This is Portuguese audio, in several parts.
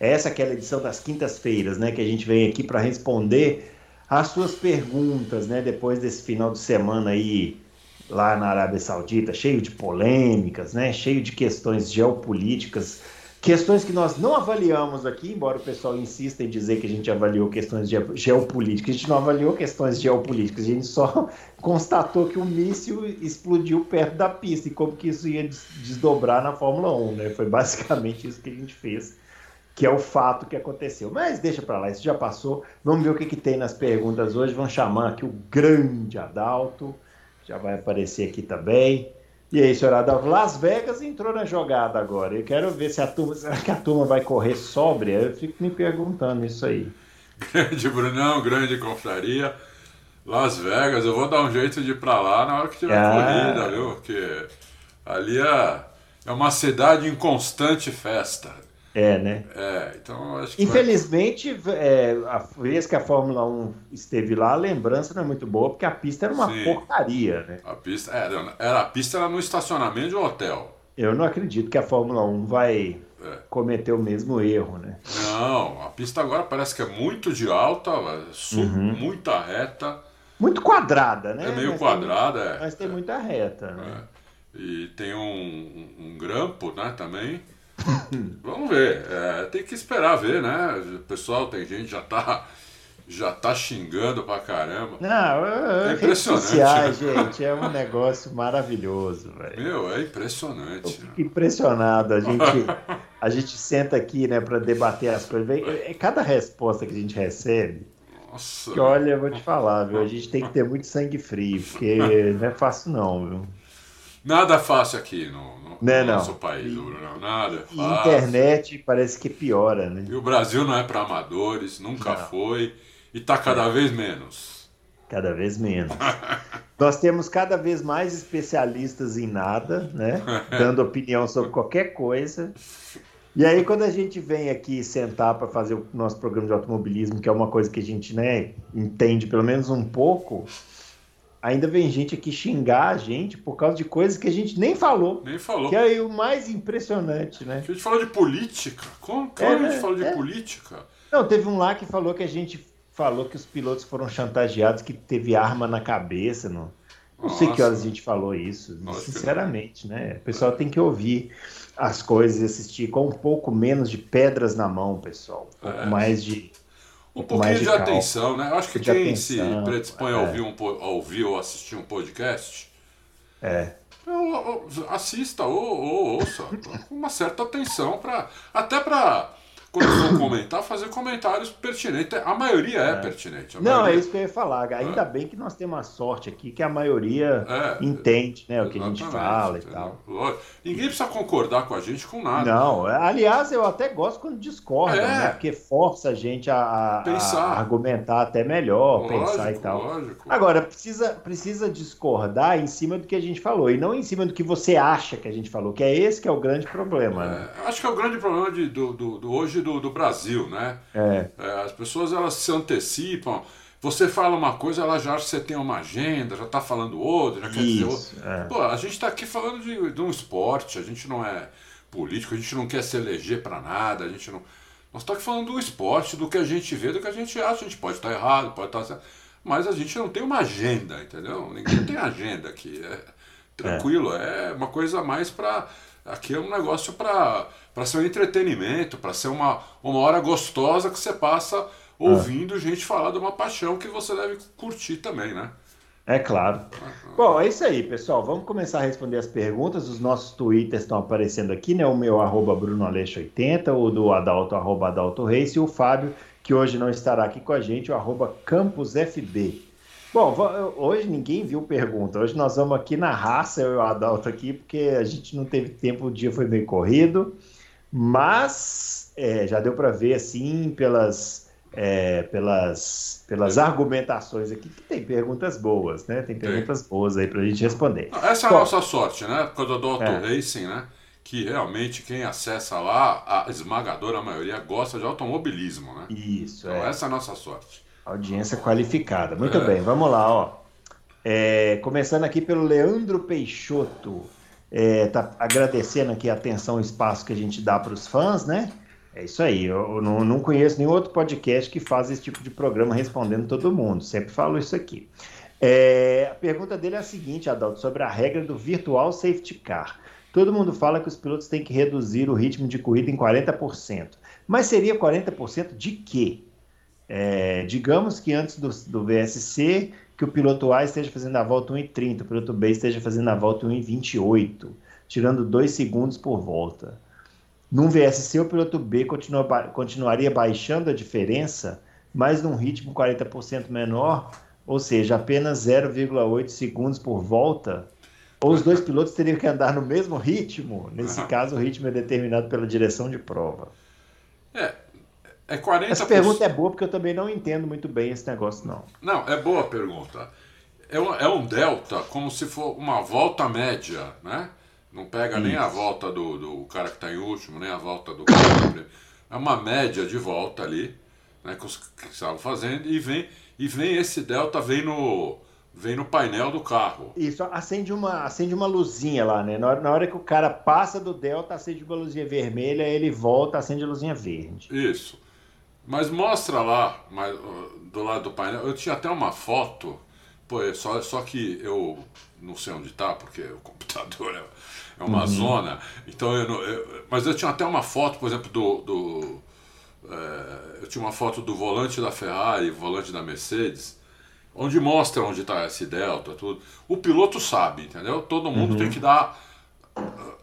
Essa é aquela edição das quintas-feiras, né, que a gente vem aqui para responder as suas perguntas, né, depois desse final de semana aí lá na Arábia Saudita, cheio de polêmicas, né, cheio de questões geopolíticas Questões que nós não avaliamos aqui, embora o pessoal insista em dizer que a gente avaliou questões geopolíticas. A gente não avaliou questões geopolíticas, a gente só constatou que o míssil explodiu perto da pista e como que isso ia desdobrar na Fórmula 1, né? Foi basicamente isso que a gente fez, que é o fato que aconteceu. Mas deixa para lá, isso já passou. Vamos ver o que, que tem nas perguntas hoje. Vamos chamar aqui o grande Adalto, já vai aparecer aqui também. E aí, senhor Adalto, Las Vegas entrou na jogada agora. Eu quero ver se a turma, será que a turma vai correr sóbria? Eu fico me perguntando isso aí. Grande Brunão, grande confraria. Las Vegas, eu vou dar um jeito de ir pra lá na hora que tiver ah. corrida, viu? Porque ali é, é uma cidade em constante festa. É, né? É, então acho que. Infelizmente, vai... é, a vez que a Fórmula 1 esteve lá, a lembrança não é muito boa, porque a pista era uma Sim. porcaria, né? A pista, era, era, a pista era no estacionamento de um hotel. Eu não acredito que a Fórmula 1 vai é. cometer o mesmo erro, né? Não, a pista agora parece que é muito de alta, uhum. muita reta. Muito quadrada, né? É meio mas quadrada, tem, é. Mas tem é. muita reta, né? É. E tem um, um grampo, né, também. Vamos ver. É, tem que esperar ver, né? O pessoal, tem gente já tá já tá xingando pra caramba. Não, é impressionante. Sociais, né? gente, é um negócio maravilhoso, velho. Meu, é impressionante. Eu fico impressionado. A gente, a gente senta aqui, né, para debater as coisas. É cada resposta que a gente recebe. Nossa. Que olha, eu vou te falar, viu? A gente tem que ter muito sangue frio, porque não é fácil, não, viu? Nada fácil aqui no, no, não, no nosso país, não. Nada é fácil. Internet parece que piora, né? E o Brasil não é para amadores, nunca não. foi. E está cada é. vez menos. Cada vez menos. Nós temos cada vez mais especialistas em nada, né? Dando opinião sobre qualquer coisa. E aí, quando a gente vem aqui sentar para fazer o nosso programa de automobilismo, que é uma coisa que a gente né, entende pelo menos um pouco, ainda vem gente aqui xingar a gente por causa de coisas que a gente nem falou. Nem falou. Que é o mais impressionante, né? A gente falou de política. Como, como é, a gente falou de é. política? Não, teve um lá que falou que a gente falou que os pilotos foram chantageados, que teve arma na cabeça. Não, não sei que horas a gente falou isso, Nossa, sinceramente, né? O pessoal tem que ouvir as coisas e assistir com um pouco menos de pedras na mão, pessoal. Um pouco é. mais de um pouquinho de, de atenção, né? Eu acho que quem se predispõe é. a, ouvir um, a ouvir ou assistir um podcast. É. Assista ou, ou ouça com uma certa atenção para até para quando for comentar, fazer comentários pertinentes. A maioria é, é. pertinente. Não, maioria... é isso que eu ia falar. Ainda é. bem que nós temos a sorte aqui que a maioria é, entende né, o que a gente fala e tal. Ninguém precisa concordar com a gente com nada. Não, aliás, eu até gosto quando discorda, é. né? Porque força a gente a, a, a argumentar até melhor, lógico, pensar e tal. Lógico. Agora, precisa, precisa discordar em cima do que a gente falou, e não em cima do que você acha que a gente falou, que é esse que é o grande problema. Né? É, acho que é o grande problema de, do, do, do hoje do, do Brasil, né? É. É, as pessoas elas se antecipam. Você fala uma coisa, ela já acha que você tem uma agenda, já está falando outra, já quer dizer outra. É. Pô, a gente está aqui falando de, de um esporte, a gente não é político, a gente não quer se eleger para nada, a gente não. Nós estamos aqui falando do esporte, do que a gente vê, do que a gente acha. A gente pode estar errado, pode estar certo, mas a gente não tem uma agenda, entendeu? Ninguém tem agenda aqui. É tranquilo, é, é uma coisa mais para. Aqui é um negócio para ser um entretenimento, para ser uma, uma hora gostosa que você passa ouvindo gente falar de uma paixão que você deve curtir também, né? É claro. Bom, é isso aí, pessoal. Vamos começar a responder as perguntas. Os nossos twitters estão aparecendo aqui, né? O meu, arroba BrunoAleixo80, o do Adalto, arroba Adalto Reis, e o Fábio, que hoje não estará aqui com a gente, o arroba CampusFB. Bom, hoje ninguém viu pergunta. Hoje nós vamos aqui na raça, eu e o Adalto aqui, porque a gente não teve tempo, o dia foi meio corrido. Mas é, já deu para ver assim pelas é, pelas, pelas argumentações aqui, que tem perguntas boas, né? Tem perguntas boas aí para a gente responder. Essa é a nossa sorte, né? Por causa do é. Racing, né? Que realmente quem acessa lá, a esmagadora maioria gosta de automobilismo, né? Isso, então, é. essa é a nossa sorte. Audiência qualificada. Muito é. bem, vamos lá, ó. É, começando aqui pelo Leandro Peixoto. É, tá agradecendo aqui a atenção e espaço que a gente dá para os fãs, né? É isso aí. Eu não, não conheço nenhum outro podcast que faz esse tipo de programa respondendo todo mundo. Sempre falo isso aqui. É, a pergunta dele é a seguinte, Adalto, sobre a regra do virtual safety car. Todo mundo fala que os pilotos têm que reduzir o ritmo de corrida em 40%. Mas seria 40% de quê? É, digamos que antes do, do VSC, que o piloto A esteja fazendo a volta 1,30, o piloto B esteja fazendo a volta 1,28, tirando 2 segundos por volta. Num VSC, o piloto B continua, continuaria baixando a diferença, mas num ritmo 40% menor, ou seja, apenas 0,8 segundos por volta. Ou os dois pilotos teriam que andar no mesmo ritmo? Nesse caso, o ritmo é determinado pela direção de prova. É, é 40%. Essa pergunta é boa porque eu também não entendo muito bem esse negócio, não. Não, é boa a pergunta. É um, é um delta como se for uma volta média, né? Não pega Isso. nem a volta do, do cara que está em último, nem a volta do cara É uma média de volta ali, né, que, os, que estavam fazendo, e vem, e vem esse delta, vem no, vem no painel do carro. Isso, acende uma, acende uma luzinha lá, né? Na hora, na hora que o cara passa do delta, acende uma luzinha vermelha, ele volta, acende a luzinha verde. Isso. Mas mostra lá, mas, do lado do painel, eu tinha até uma foto, pô, é só, só que eu não sei onde está, porque o computador é é uma uhum. zona. Então, eu, eu, mas eu tinha até uma foto, por exemplo, do. do é, eu tinha uma foto do volante da Ferrari, volante da Mercedes, onde mostra onde está esse delta, tudo. O piloto sabe, entendeu? Todo mundo uhum. tem que dar.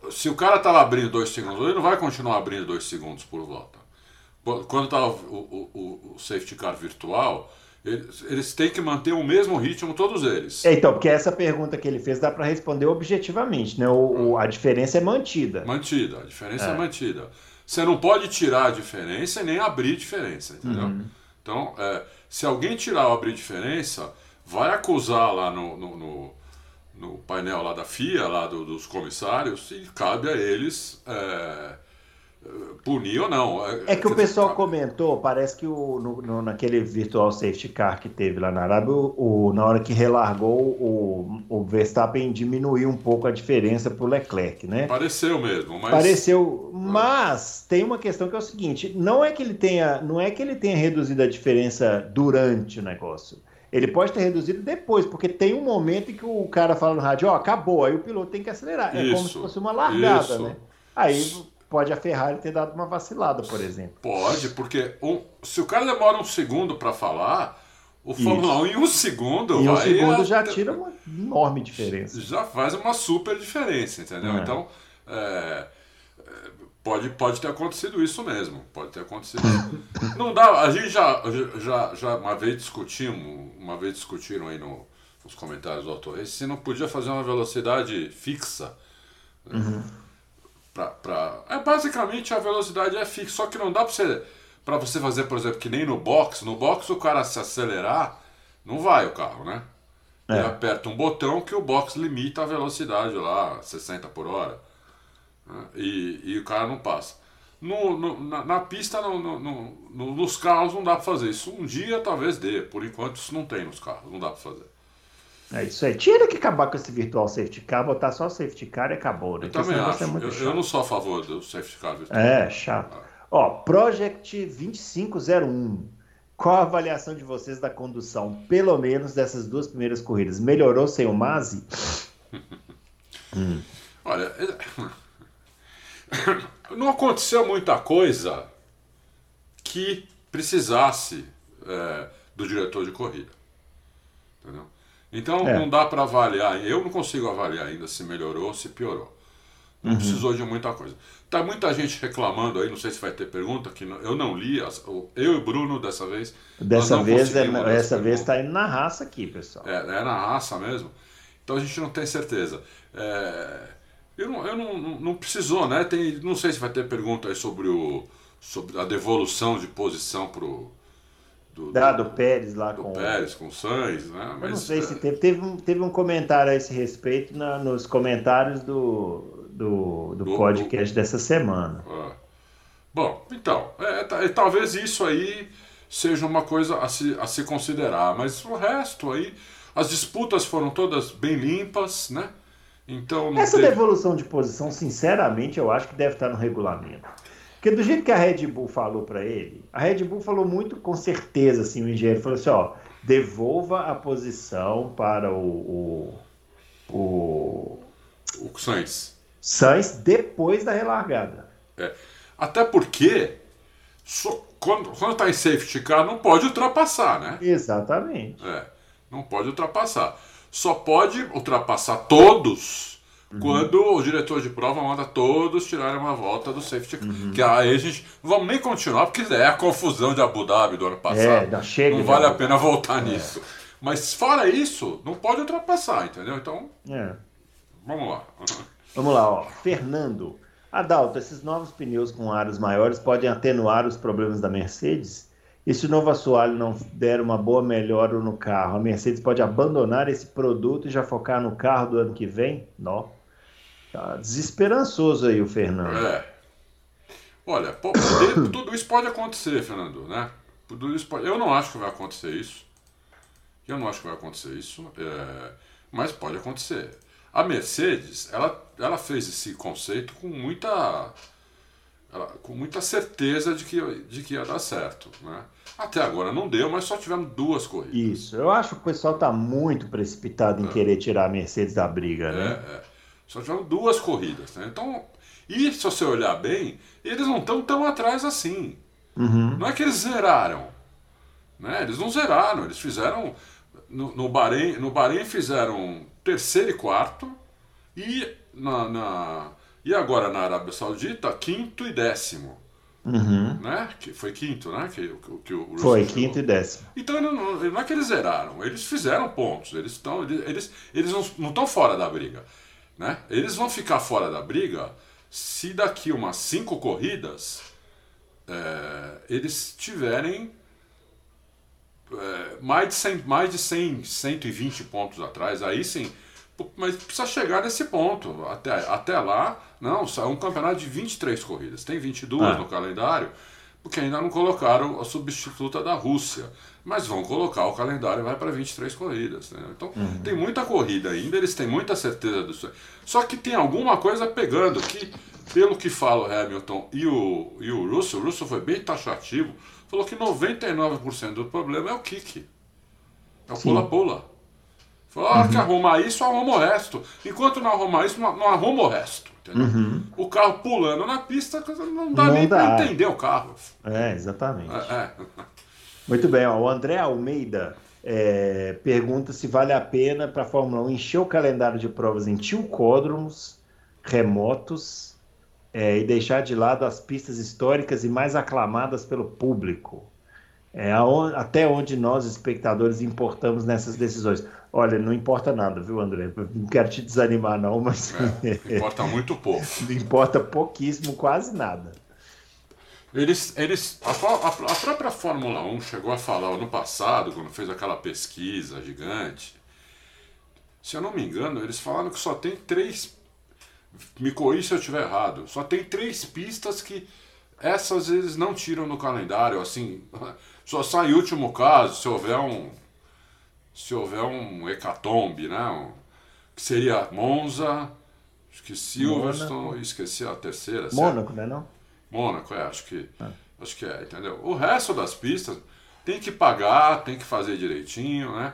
Se o cara está lá abrindo dois segundos, ele não vai continuar abrindo dois segundos por volta. Quando está o, o, o safety car virtual, eles, eles, têm que manter o mesmo ritmo, todos eles. É, então, porque essa pergunta que ele fez dá para responder objetivamente, né? O, o, a diferença é mantida. Mantida, a diferença é. é. mantida. Você não pode tirar a diferença e nem abrir diferença, entendeu? Uhum. Então, é, se alguém tirar ou abrir diferença, vai acusar lá no, no, no, no painel lá da FIA, lá do, dos comissários, e cabe a eles. É, punir ou não. É que o pessoal comentou, parece que o, no, no, naquele virtual safety car que teve lá na Arábia, o, o, na hora que relargou, o, o Verstappen diminuiu um pouco a diferença para o Leclerc, né? Pareceu mesmo, mas... Pareceu, mas tem uma questão que é o seguinte, não é que ele tenha, não é que ele tenha reduzido a diferença durante o negócio. Ele pode ter reduzido depois, porque tem um momento em que o cara fala no rádio, ó, oh, acabou, aí o piloto tem que acelerar. É como se fosse uma largada, isso. né? Aí pode a Ferrari ter dado uma vacilada, por exemplo. Pode, porque um, se o cara demora um segundo para falar, o Fórmula 1 em um segundo. Em um segundo já tira uma enorme diferença. Já faz uma super diferença, entendeu? É. Então, é, pode, pode ter acontecido isso mesmo. Pode ter acontecido. Não dá. A gente já, já, já uma vez discutimos, uma vez discutiram aí no, nos comentários do autor, se não podia fazer uma velocidade fixa. Uhum Pra, pra... É, basicamente a velocidade é fixa, só que não dá para você, pra você fazer, por exemplo, que nem no box. No box o cara se acelerar, não vai o carro, né? É. Ele aperta um botão que o box limita a velocidade lá, 60 por hora. Né? E, e o cara não passa. No, no na, na, pista, no, no, nos carros, não dá para fazer isso. Um dia talvez dê, por enquanto isso não tem nos carros, não dá para fazer. É isso aí. Tinha que acabar com esse virtual safety car, botar só safety car e acabou. Né? Eu também acho. É eu, eu, não sou a favor do safety car virtual. É, chato. Ah. Ó, Project 2501. Qual a avaliação de vocês da condução, pelo menos dessas duas primeiras corridas? Melhorou sem o Mazi? hum. Olha, não aconteceu muita coisa que precisasse é, do diretor de corrida. Entendeu? Então é. não dá para avaliar, eu não consigo avaliar ainda se melhorou ou se piorou. Não uhum. precisou de muita coisa. Tá muita gente reclamando aí, não sei se vai ter pergunta, que eu não li, eu e o Bruno dessa vez. Dessa vez, é, essa vez está indo na raça aqui, pessoal. É, é na raça mesmo. Então a gente não tem certeza. É, Eu não, eu não, não, não precisou, né? Tem, não sei se vai ter pergunta aí sobre, o, sobre a devolução de posição pro. Do, da, do Pérez lá do com. Pérez com o Sainz, né? Mas, eu não sei é... se teve. Teve um, teve um comentário a esse respeito na, nos comentários do, do, do, do podcast do, dessa semana. É. Bom, então, é, é, talvez isso aí seja uma coisa a se, a se considerar, mas o resto aí, as disputas foram todas bem limpas, né? Então Essa teve... devolução de posição, sinceramente, eu acho que deve estar no regulamento. Porque do jeito que a Red Bull falou para ele, a Red Bull falou muito com certeza, assim, o engenheiro falou assim, ó, devolva a posição para o o, o, o Sainz. Sainz depois da relargada. É. Até porque so, quando, quando tá em safety car não pode ultrapassar, né? Exatamente. É, não pode ultrapassar. Só pode ultrapassar todos uhum. quando o diretor de prova manda todos tirarem uma volta do safety car. Uhum. Que aí a gente não vamos nem continuar, porque é a confusão de Abu Dhabi do ano passado. É, chega não vale a pena voltar é. nisso. Mas fora isso, não pode ultrapassar, entendeu? Então, é. vamos lá. Vamos lá, ó. Fernando. Adalto, esses novos pneus com aros maiores podem atenuar os problemas da Mercedes? E se o novo assoalho não der uma boa melhora no carro, a Mercedes pode abandonar esse produto e já focar no carro do ano que vem? Não. Tá desesperançoso aí o Fernando. É. Olha, tudo isso pode acontecer, Fernando, né? Tudo isso pode... Eu não acho que vai acontecer isso. Eu não acho que vai acontecer isso, é... mas pode acontecer. A Mercedes, ela, ela fez esse conceito com muita, ela, com muita certeza de que, de que ia dar certo. Né? Até agora não deu, mas só tivemos duas corridas. Isso, eu acho que o pessoal está muito precipitado em é. querer tirar a Mercedes da briga. Né? É, é. Só tivemos duas corridas. Né? Então, e se você olhar bem, eles não estão tão atrás assim. Uhum. Não é que eles zeraram. Né? Eles não zeraram, eles fizeram. No, no, Bahrein, no Bahrein fizeram terceiro e quarto, e, na, na, e agora na Arábia Saudita, quinto e décimo. Uhum. Né? Que foi quinto, né? Que, que, que o foi quinto e décimo. Então não, não, é que eles zeraram, eles fizeram pontos, eles eles, eles, eles não estão fora da briga. Né? Eles vão ficar fora da briga se daqui umas cinco corridas é, eles tiverem é, mais de 100, mais de 100, 120 pontos atrás, aí sim. Mas precisa chegar nesse ponto. Até, até lá, não, é um campeonato de 23 corridas. Tem 22 ah. no calendário, porque ainda não colocaram a substituta da Rússia. Mas vão colocar o calendário vai para 23 corridas. Né? Então uhum. tem muita corrida ainda, eles têm muita certeza disso. Só que tem alguma coisa pegando que, pelo que fala o Hamilton e o, e o Russell, o Russell foi bem taxativo falou que 99% do problema é o kick. É o pula-pula. Falou, ah, uhum. que arrumar isso, arruma o resto. Enquanto não arrumar isso, não, não arruma o resto. Uhum. O carro pulando na pista, não dá não nem para entender o carro. É, exatamente. É, é. Muito bem, ó, o André Almeida é, pergunta se vale a pena para a Fórmula 1 encher o calendário de provas em tilcódromos remotos é, e deixar de lado as pistas históricas e mais aclamadas pelo público. É, aonde, até onde nós, espectadores, importamos nessas decisões. Olha, não importa nada, viu, André? Não quero te desanimar, não, mas. É, importa muito pouco. importa pouquíssimo, quase nada. Eles, eles, a, a, a, própria Fórmula 1 chegou a falar ano passado, quando fez aquela pesquisa gigante. Se eu não me engano, eles falaram que só tem três me corrija se eu estiver errado. Só tem três pistas que essas eles não tiram no calendário, assim. Só sai último caso se houver um. Se houver um hecatombe, né? Um, que seria Monza, que Silverstone, esqueci a terceira. Mônaco, né não? Mônaco, é, acho que. É. Acho que é, entendeu? O resto das pistas tem que pagar, tem que fazer direitinho, né?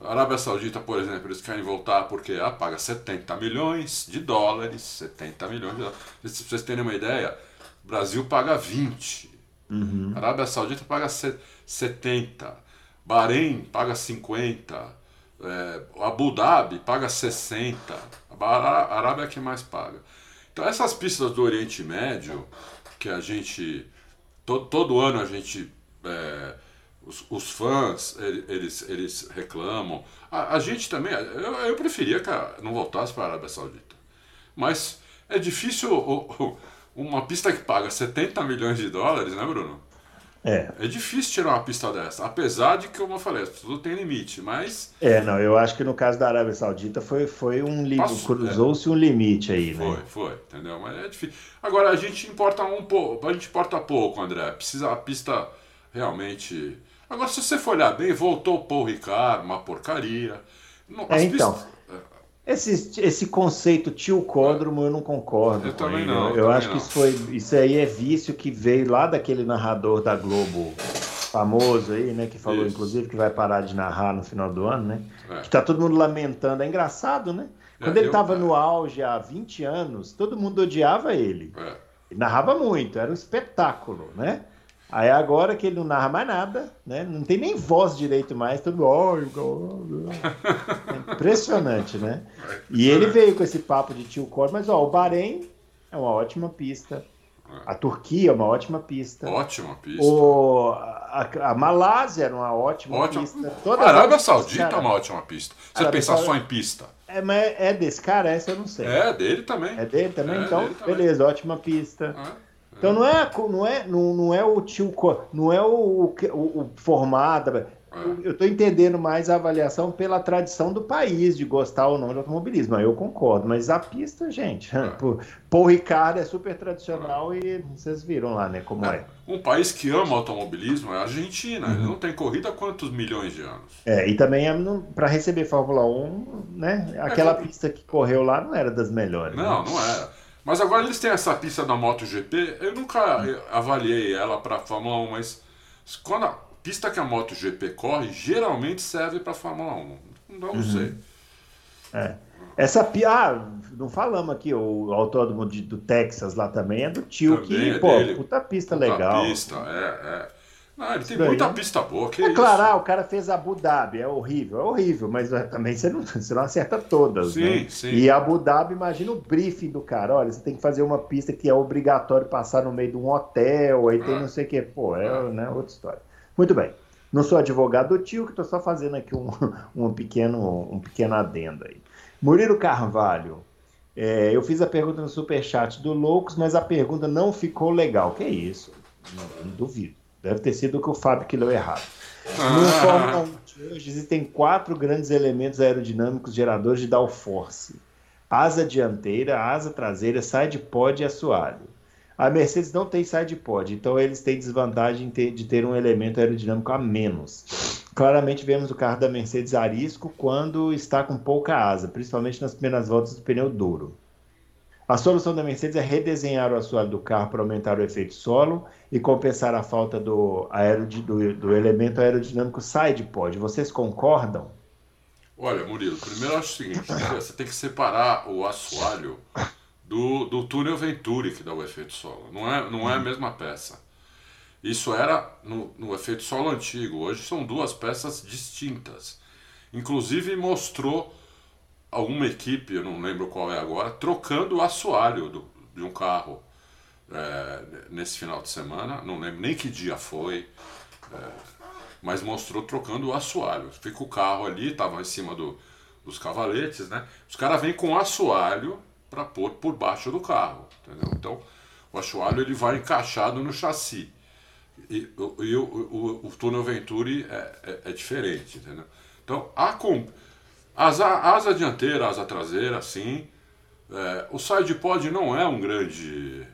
A Arábia Saudita, por exemplo, eles querem voltar porque ah, paga 70 milhões de dólares. 70 milhões de dólares. Se vocês terem uma ideia, o Brasil paga 20. Uhum. A Arábia Saudita paga 70. Bahrein paga 50. É, Abu Dhabi paga 60. A Arábia é que mais paga. Então essas pistas do Oriente Médio, que a gente. To, todo ano a gente. É, os, os fãs, eles, eles reclamam. A, a gente também, eu, eu preferia que não voltasse para a Arábia Saudita. Mas é difícil uma pista que paga 70 milhões de dólares, né, Bruno? É. É difícil tirar uma pista dessa, apesar de que, como eu falei, tudo tem limite, mas. É, não, eu acho que no caso da Arábia Saudita foi, foi um limite, cruzou-se é. um limite aí, foi, né? Foi, foi, entendeu? Mas é difícil. Agora, a gente importa um pouco, a gente importa pouco, André. Precisa a pista realmente. Agora, se você for olhar bem, voltou o Paul Ricard, uma porcaria. é, então. Pistas... Esse, esse conceito tilcódromo eu não concordo. Eu também ele. não. Eu, eu acho não. que isso, foi, isso aí é vício que veio lá daquele narrador da Globo famoso aí, né? Que falou, isso. inclusive, que vai parar de narrar no final do ano, né? É. Que tá todo mundo lamentando. É engraçado, né? É, Quando é, ele estava no auge há 20 anos, todo mundo odiava ele. É. Ele narrava muito, era um espetáculo, né? Aí agora que ele não narra mais nada, né? Não tem nem voz direito mais, mundo. É impressionante, né? E ele veio com esse papo de tio Cor, mas ó, o Bahrein é uma ótima pista. A Turquia é uma ótima pista. Ótima pista. O, a, a Malásia era uma ótima, ótima. pista. Todas a Arábia Saudita cara, é uma ótima pista. Você pensar só em pista. É, mas é desse cara? Essa eu não sei. É dele também. É dele também? É então, dele também. beleza, ótima pista. É. Então não é, não é, não, não é o tio, não é o, o, o formado. Eu estou entendendo mais a avaliação pela tradição do país de gostar ou não de automobilismo. Eu concordo, mas a pista, gente, é. Paul Ricard é super tradicional é. e vocês viram lá, né, como é. é. Um país que ama automobilismo é a Argentina. Uhum. Ele não tem corrida há quantos milhões de anos? É, e também é, para receber Fórmula 1, né, aquela é, pista que correu lá não era das melhores. Não, né? não era. Mas agora eles têm essa pista da MotoGP, eu nunca avaliei ela para Fórmula 1, mas quando a pista que a MotoGP corre, geralmente serve para Fórmula 1. Não uhum. sei. É. Essa ah, não falamos aqui, o autódromo de, do Texas lá também é do tio também que, é pô, dele. puta pista puta legal. pista, é, é. Não, ele tem muita pista boa, que é claro, ah, o cara fez Abu Dhabi, é horrível, é horrível, mas é, também você não, você não acerta todas, sim, né? Sim. E Abu Dhabi, imagina o briefing do cara, olha, você tem que fazer uma pista que é obrigatório passar no meio de um hotel, aí tem ah. não sei o que, pô, é ah. né, outra história. Muito bem, não sou advogado do tio, que estou só fazendo aqui um, um, pequeno, um pequeno adendo aí. Murilo Carvalho, é, eu fiz a pergunta no superchat do Loucos, mas a pergunta não ficou legal, que é isso? Não, não duvido. Deve ter sido o que o Fábio que leu errado. Ah. No Fórmula 1 de hoje existem quatro grandes elementos aerodinâmicos geradores de downforce. Asa dianteira, asa traseira, side pod e assoalho. A Mercedes não tem side pod, então eles têm desvantagem de ter um elemento aerodinâmico a menos. Claramente vemos o carro da Mercedes arisco quando está com pouca asa, principalmente nas primeiras voltas do pneu duro. A solução da Mercedes é redesenhar o assoalho do carro para aumentar o efeito solo e compensar a falta do, do, do elemento aerodinâmico side pod. Vocês concordam? Olha, Murilo, primeiro eu acho o seguinte: você tem que separar o assoalho do, do túnel Venturi que dá o efeito solo. Não é, não é a mesma peça. Isso era no, no efeito solo antigo. Hoje são duas peças distintas. Inclusive mostrou alguma equipe, eu não lembro qual é agora, trocando o assoalho do, de um carro é, nesse final de semana, não lembro nem que dia foi, é, mas mostrou trocando o assoalho. Fica o carro ali, estava em cima do, dos cavaletes, né? Os caras vêm com o assoalho para pôr por baixo do carro, entendeu? Então, o assoalho ele vai encaixado no chassi. E, e o, o, o, túnel Venturi é, é, é diferente, entendeu? Então, a, Asa, asa dianteira, asa traseira, sim. É, o side pod não é um grande,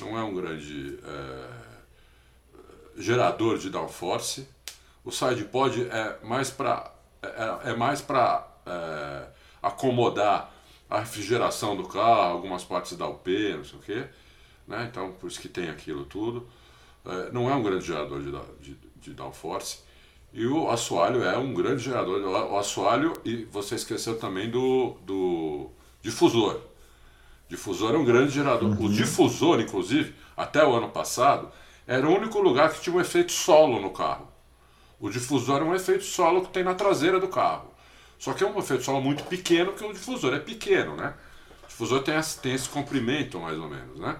não é um grande é, gerador de downforce. O side pod é mais para é, é, mais para é, acomodar a refrigeração do carro, algumas partes da UP, não sei o quê. Né? Então, por isso que tem aquilo tudo. É, não é um grande gerador de, de, de downforce. E o assoalho é um grande gerador. O assoalho, e você esqueceu também do, do difusor. Difusor é um grande gerador. Uhum. O difusor, inclusive, até o ano passado, era o único lugar que tinha um efeito solo no carro. O difusor é um efeito solo que tem na traseira do carro. Só que é um efeito solo muito pequeno, que o difusor é pequeno, né? O difusor tem esse, tem esse comprimento, mais ou menos, né?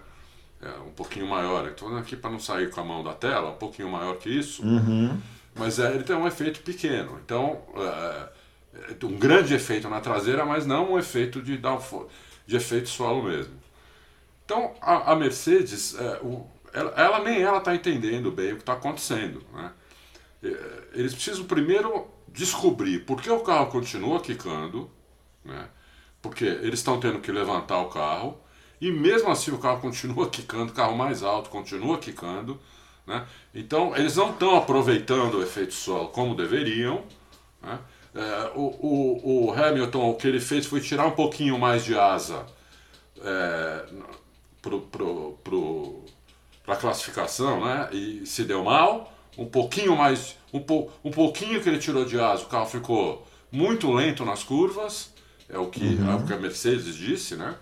É um pouquinho maior. Estou aqui para não sair com a mão da tela, um pouquinho maior que isso. Uhum. Mas é, ele tem um efeito pequeno. Então, é, é, um grande efeito na traseira, mas não um efeito de, de efeito solo mesmo. Então a, a Mercedes, é, o, ela, ela, nem ela está entendendo bem o que está acontecendo. Né? É, eles precisam primeiro descobrir por que o carro continua quicando, né? porque eles estão tendo que levantar o carro, e mesmo assim o carro continua quicando, o carro mais alto continua quicando. Né? Então eles não estão aproveitando o efeito solo como deveriam. Né? É, o, o, o, Hamilton, o que ele fez foi tirar um pouquinho mais de asa é, para a classificação, né? E se deu mal. Um pouquinho mais, um, po, um pouquinho que ele tirou de asa, o carro ficou muito lento nas curvas. É o que, uhum. é o que a Mercedes disse, né?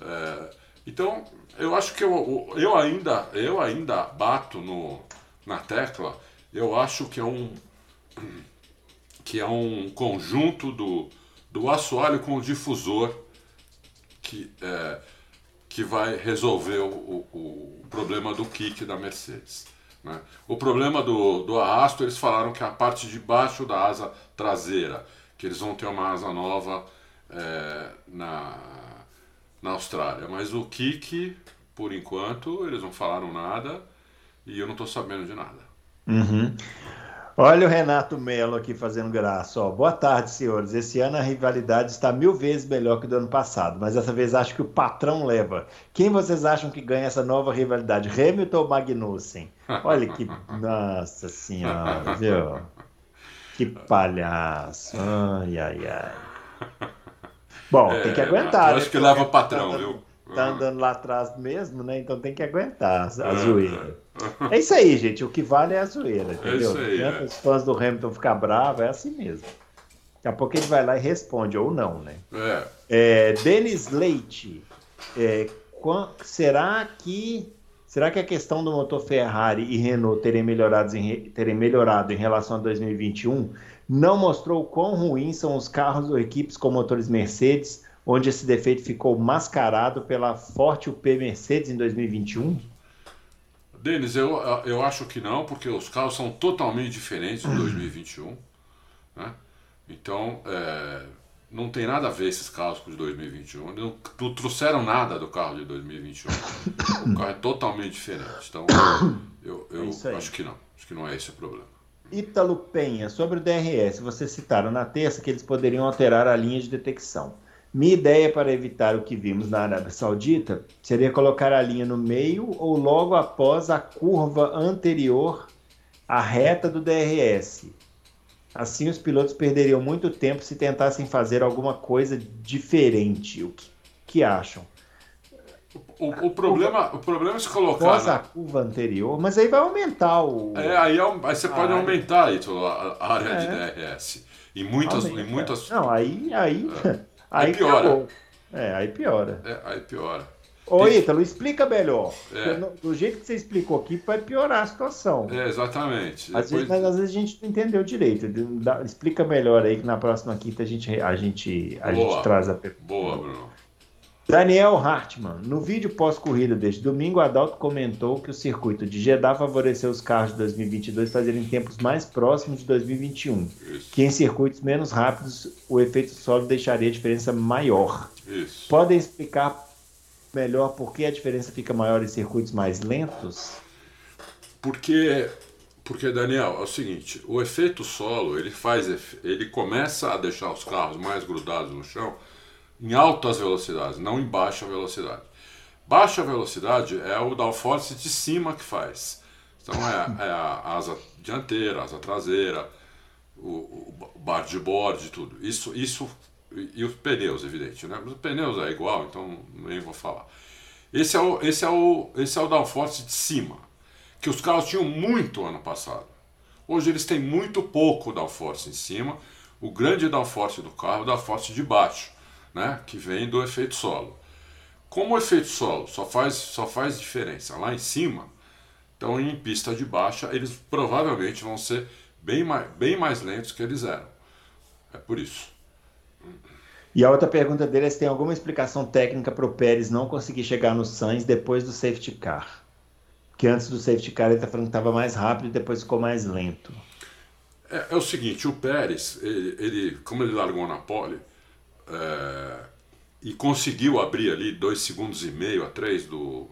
É, então, eu acho que eu, eu, ainda, eu ainda bato no, na tecla. Eu acho que é um que é um conjunto do, do assoalho com o difusor que, é, que vai resolver o, o, o, problema do kick da Mercedes. Né? O problema do, do arrasto, eles falaram que é a parte de baixo da asa traseira, que eles vão ter uma asa nova é, na, na Austrália. Mas o kick, por enquanto, eles não falaram nada e eu não estou sabendo de nada. Uhum. Olha o Renato Melo aqui fazendo graça. Ó, boa tarde, senhores. Esse ano a rivalidade está mil vezes melhor que do ano passado, mas dessa vez acho que o patrão leva. Quem vocês acham que ganha essa nova rivalidade, Hamilton ou Magnussen? Olha que. Nossa Senhora, viu? Que palhaço. Ai, ai, ai. Bom, é, tem que aguentar. Eu acho né? que leva o patrão, viu? tá andando lá atrás mesmo, né? Então tem que aguentar a zoeira. É isso aí, gente. O que vale é a zoeira, entendeu? É isso aí, é. os fãs do Hamilton ficar bravos, é assim mesmo. Daqui a pouco ele vai lá e responde, ou não, né? É. é Denis Leite. É, será que. Será que a questão do motor Ferrari e Renault terem, melhorado em, terem melhorado em relação a 2021 não mostrou quão ruins são os carros ou equipes com motores Mercedes onde esse defeito ficou mascarado pela forte UP Mercedes em 2021? Denis, eu, eu acho que não, porque os carros são totalmente diferentes em 2021. Né? Então, é, não tem nada a ver esses carros com os de 2021. Não, não trouxeram nada do carro de 2021. o carro é totalmente diferente. Então, eu, eu é acho que não. Acho que não é esse o problema. Ítalo Penha, sobre o DRS, vocês citaram na terça que eles poderiam alterar a linha de detecção. Minha ideia para evitar o que vimos na Arábia Saudita seria colocar a linha no meio ou logo após a curva anterior à reta do DRS. Assim, os pilotos perderiam muito tempo se tentassem fazer alguma coisa diferente. O que, que acham? O, o, problema, curva, o problema é se colocar. Após a curva anterior, mas aí vai aumentar o. É, aí, é aí você pode aumentar aí, a área é. de DRS. Em muitas, em muitas. Não, aí. aí... É. Aí, piora. Acabou. É, aí piora. É, aí piora. Ô, Tem... Ítalo, explica melhor. É. Do jeito que você explicou aqui, vai piorar a situação. É, exatamente. Às Depois... vezes, mas às vezes a gente não entendeu direito. Explica melhor aí que na próxima quinta a gente, a gente, a gente traz a pergunta. Boa, Bruno. Daniel Hartmann, no vídeo pós-corrida deste domingo, Adalto comentou que o circuito de Jeddah favoreceu os carros de 2022 fazerem tempos mais próximos de 2021, Isso. que em circuitos menos rápidos o efeito solo deixaria a diferença maior. Isso. Podem explicar melhor por que a diferença fica maior em circuitos mais lentos? Porque, porque Daniel, é o seguinte, o efeito solo ele faz, ele começa a deixar os carros mais grudados no chão em altas velocidades, não em baixa velocidade. Baixa velocidade é o downforce de cima que faz. Então é, é a asa dianteira, a asa traseira, o, o bar de board, tudo. Isso, isso e os pneus, evidente, né? Mas os pneus é igual, então nem vou falar. Esse é o, esse é o, esse é o downforce de cima, que os carros tinham muito ano passado. Hoje eles têm muito pouco downforce em cima. O grande downforce do carro é o downforce de baixo né, que vem do efeito solo. Como o efeito solo só faz, só faz diferença lá em cima, então em pista de baixa eles provavelmente vão ser bem mais, bem mais lentos que eles eram. É por isso. E a outra pergunta dele é se tem alguma explicação técnica para o Pérez não conseguir chegar no Sainz depois do safety car. Que antes do safety car ele está falando que estava mais rápido e depois ficou mais lento. É, é, o seguinte, o Pérez, ele, ele, como ele largou na pole, é, e conseguiu abrir ali dois segundos e meio a três do,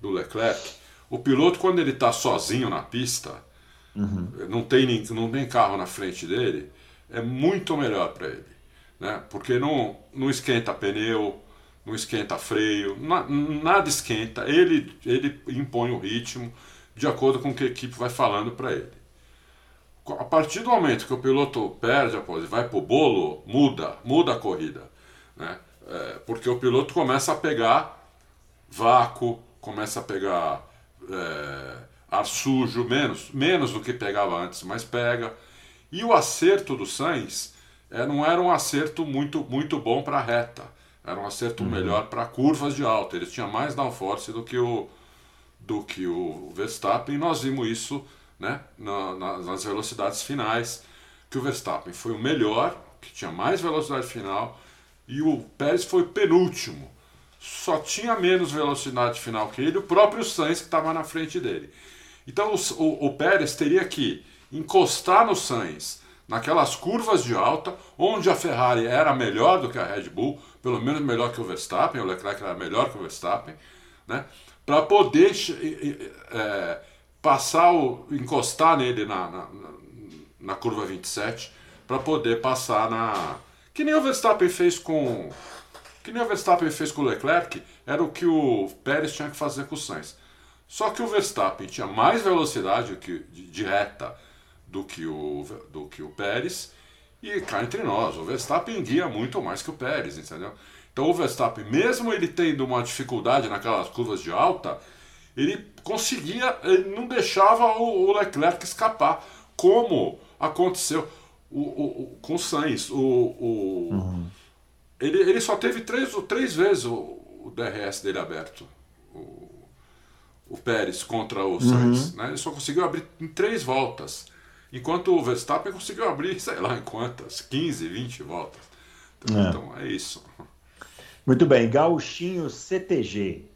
do Leclerc, o piloto, quando ele está sozinho na pista, uhum. não, tem, não tem carro na frente dele, é muito melhor para ele. Né? Porque não, não esquenta pneu, não esquenta freio, na, nada esquenta. Ele, ele impõe o ritmo de acordo com o que a equipe vai falando para ele. A partir do momento que o piloto perde a pose, vai para o bolo, muda, muda a corrida. Né? É, porque o piloto começa a pegar vácuo, começa a pegar é, ar sujo, menos, menos do que pegava antes, mas pega. E o acerto do Sainz é, não era um acerto muito, muito bom para a reta, era um acerto uhum. melhor para curvas de alta. Ele tinha mais downforce do que o, do que o Verstappen, e nós vimos isso né, na, na, nas velocidades finais, que o Verstappen foi o melhor, que tinha mais velocidade final, e o Pérez foi penúltimo. Só tinha menos velocidade final que ele, o próprio Sainz que estava na frente dele. Então o, o, o Pérez teria que encostar no Sainz naquelas curvas de alta, onde a Ferrari era melhor do que a Red Bull, pelo menos melhor que o Verstappen, o Leclerc era melhor que o Verstappen, né? para poder é, passar o, encostar nele na, na, na curva 27, para poder passar na. Que nem o Verstappen fez com. Que nem o Verstappen fez com o Leclerc, era o que o Pérez tinha que fazer com o Sainz. Só que o Verstappen tinha mais velocidade que, de, reta do que o, do que o Pérez. E cá entre nós, o Verstappen guia muito mais que o Pérez, entendeu? Então o Verstappen, mesmo ele tendo uma dificuldade naquelas curvas de alta, ele conseguia, ele não deixava o, o Leclerc escapar, como aconteceu o, o, com o Sainz. Uhum. ele, ele só teve três, três vezes o, DRS dele aberto. O, o Pérez contra o Sainz. Uhum. Né? Ele só conseguiu abrir em três voltas. Enquanto o Verstappen conseguiu abrir, sei lá em quantas, 15, 20 voltas. Então é, então, é isso. Muito bem, Gauchinho CTG.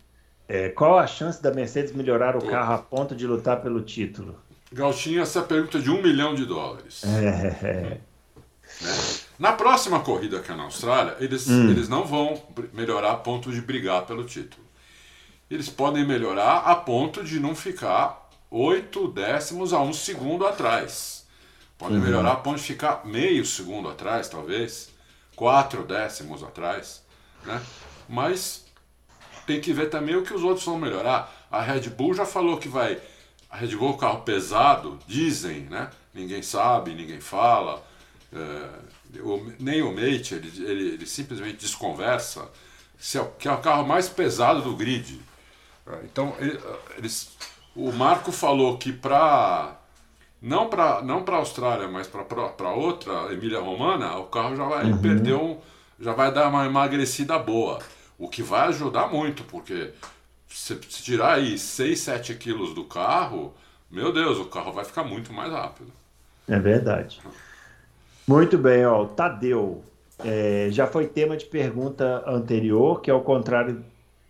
É, qual a chance da Mercedes melhorar o carro a ponto de lutar pelo título? Gauchinho, essa é a pergunta de um milhão de dólares. É. Né? Na próxima corrida aqui na Austrália, eles, hum. eles não vão melhorar a ponto de brigar pelo título. Eles podem melhorar a ponto de não ficar 8 décimos a 1 segundo atrás. Pode uhum. melhorar a ponto de ficar meio segundo atrás, talvez. 4 décimos atrás. Né? Mas tem que ver também o que os outros vão melhorar. A Red Bull já falou que vai. A Red Bull é um carro pesado, dizem, né? Ninguém sabe, ninguém fala. É, o, nem o Mate, ele, ele, ele, simplesmente desconversa, se é, que é o carro mais pesado do grid. É, então, ele, eles o Marco falou que para não para não para Austrália, mas para outra Emília Romana, o carro já vai uhum. perder um, já vai dar uma emagrecida boa, o que vai ajudar muito, porque se, tirar aí 6, 7 quilos do carro, meu Deus, o carro vai ficar muito mais rápido. É verdade. Muito bem, ó, Tadeu é, já foi tema de pergunta anterior, que ao contrário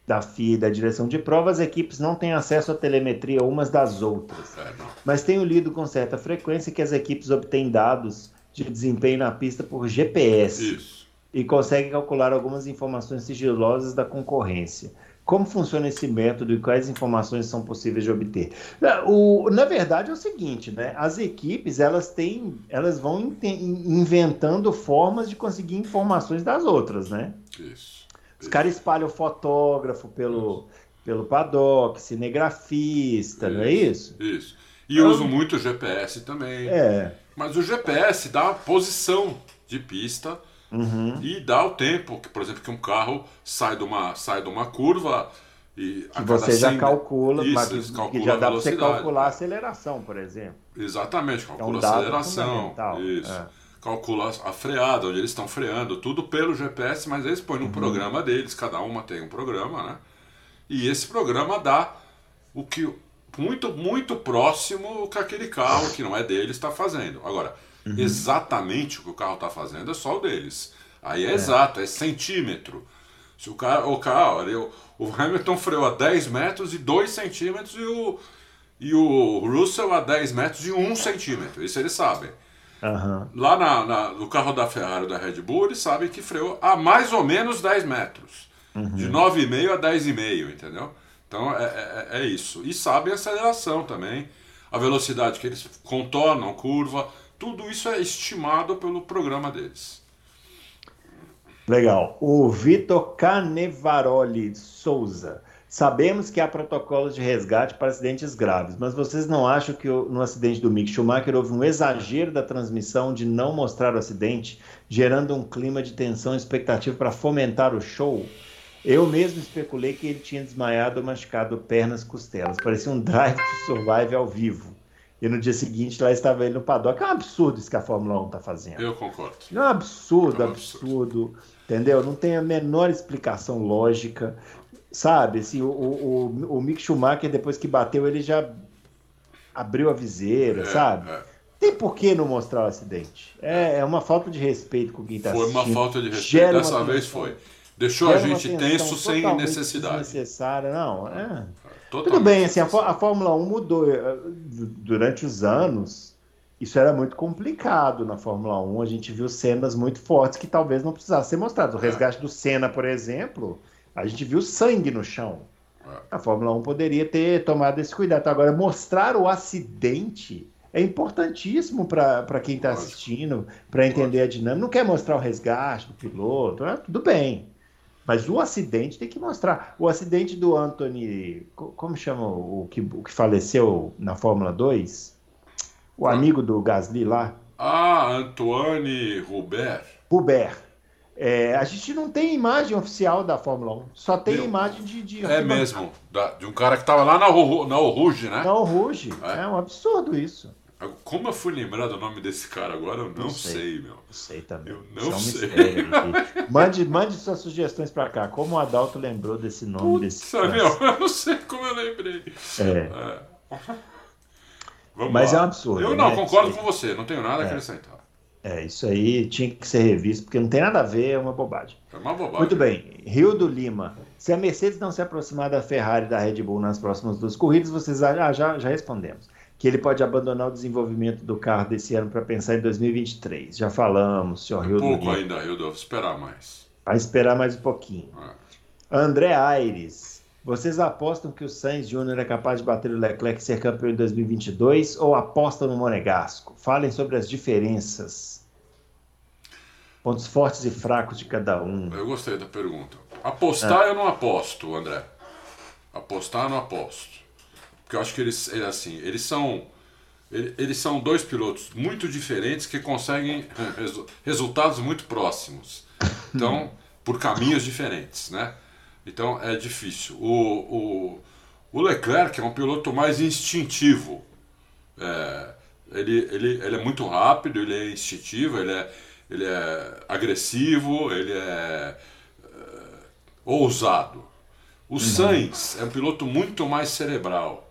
da FIA e da direção de prova, as equipes não têm acesso à telemetria umas das outras. É, Mas tenho lido com certa frequência que as equipes obtêm dados de desempenho na pista por GPS Isso. E conseguem calcular algumas informações sigilosas da concorrência. Como funciona esse método e quais informações são possíveis de obter? O, na verdade é o seguinte, né? As equipes elas têm, elas vão inventando formas de conseguir informações das outras, né? Isso. Os caras espalham fotógrafo pelo, pelo paddock, cinegrafista, isso, não é isso? Isso. E então, usam muito o GPS também. É. Mas o GPS dá a posição de pista uhum. e dá o tempo, que, por exemplo, que um carro sai de uma, sai de uma curva e que você já calcula, isso, mas calcula que já dá para você calcular a aceleração, por exemplo. Exatamente, calcula um a aceleração. Isso. É calcula a freada, onde eles estão freando, tudo pelo GPS, mas eles põem no uhum. programa deles, cada uma tem um programa, né? E esse programa dá o que muito, muito próximo que aquele carro que não é deles está fazendo. Agora, uhum. exatamente o que o carro está fazendo é só o deles. Aí é, é, exato, é centímetro. Se o cara, o carro, ele, o Hamilton freou a 10 metros e 2 centímetros e o, e o Russell a 10 metros e 1 centímetro. Isso eles sabem. Uhum. Lá na, na, no carro da Ferrari da Red Bull, eles sabem que freou a mais ou menos 10 metros. Uhum. De 9,5 a 10,5, entendeu? Então é, é, é, isso. E sabem a aceleração também, a velocidade que eles contornam, curva, tudo isso é estimado pelo programa deles. Legal. O Vitor Canevaroli Souza. Sabemos que há protocolos de resgate para acidentes graves, mas vocês não acham que no acidente do Mick Schumacher houve um exagero da transmissão de não mostrar o acidente, gerando um clima de tensão e expectativa para fomentar o show? Eu mesmo especulei que ele tinha desmaiado ou machucado pernas e costelas. Parecia um drive to survive ao vivo. E no dia seguinte lá estava ele no paddock. É um absurdo isso que a Fórmula 1 está fazendo. Eu concordo. É um absurdo, é um absurdo, absurdo. Entendeu? Não tem a menor explicação lógica. Sabe, assim, o, o, o Mick Schumacher, depois que bateu, ele já abriu a viseira, é, sabe? É. Tem por que não mostrar o acidente. É, é uma falta de respeito com quem está assistindo. Foi uma falta de respeito, dessa vez foi. Deixou a gente tenso sem necessidade. Necessária, não. É. Tudo bem, assim, a, a Fórmula 1 mudou. Eh, durante os anos, isso era muito complicado na Fórmula 1. A gente viu cenas muito fortes que talvez não precisassem ser mostradas. O é. resgate do Senna, por exemplo, a gente viu sangue no chão. É. A Fórmula 1 poderia ter tomado esse cuidado. Agora, mostrar o acidente é importantíssimo para quem está assistindo, para entender a dinâmica. Não quer mostrar o resgate do piloto, é, tudo bem. Mas o acidente tem que mostrar. O acidente do Anthony. Como chama o que, o que faleceu na Fórmula 2? O amigo do Gasly lá. Ah, Antoine Hubert. Hubert. É, a gente não tem imagem oficial da Fórmula 1, só tem Meu, imagem de. de é mesmo, da, de um cara que estava lá na, na Rouge, né? Na Rouge. É. é. um absurdo isso. Como eu fui lembrar do nome desse cara agora, eu não, não sei. sei. meu. Eu sei também. Eu não sei. mande, mande suas sugestões para cá. Como o Adalto lembrou desse nome Puta, desse cara? Meu, eu não sei como eu lembrei. É. é. Mas lá. é um absurdo. Eu né? não, concordo com você, não tenho nada é. a acrescentar. É, isso aí tinha que ser revisto, porque não tem nada a ver, é uma bobagem. É uma bobagem. Muito bem. Rio do Lima. Se a Mercedes não se aproximar da Ferrari e da Red Bull nas próximas duas corridas, vocês ah, já, já respondemos. Que ele pode abandonar o desenvolvimento do carro desse ano para pensar em 2023. Já falamos, senhor Rio Pouco do Lima. ainda, Rio, vou esperar mais. Vai esperar mais um pouquinho. É. André Aires. Vocês apostam que o Sainz Júnior é capaz de bater o Leclerc e ser campeão em 2022 ou apostam no Monegasco? Falem sobre as diferenças. Pontos fortes e fracos de cada um. Eu gostei da pergunta. Apostar ah. eu não aposto, André. Apostar eu não aposto. Porque eu acho que eles, eles assim, eles são eles são dois pilotos muito diferentes que conseguem resultados muito próximos. Então, por caminhos diferentes, né? Então é difícil. O, o, o Leclerc é um piloto mais instintivo. É, ele, ele, ele é muito rápido, ele é instintivo, ele é, ele é agressivo, ele é, é ousado. O uhum. Sainz é um piloto muito mais cerebral.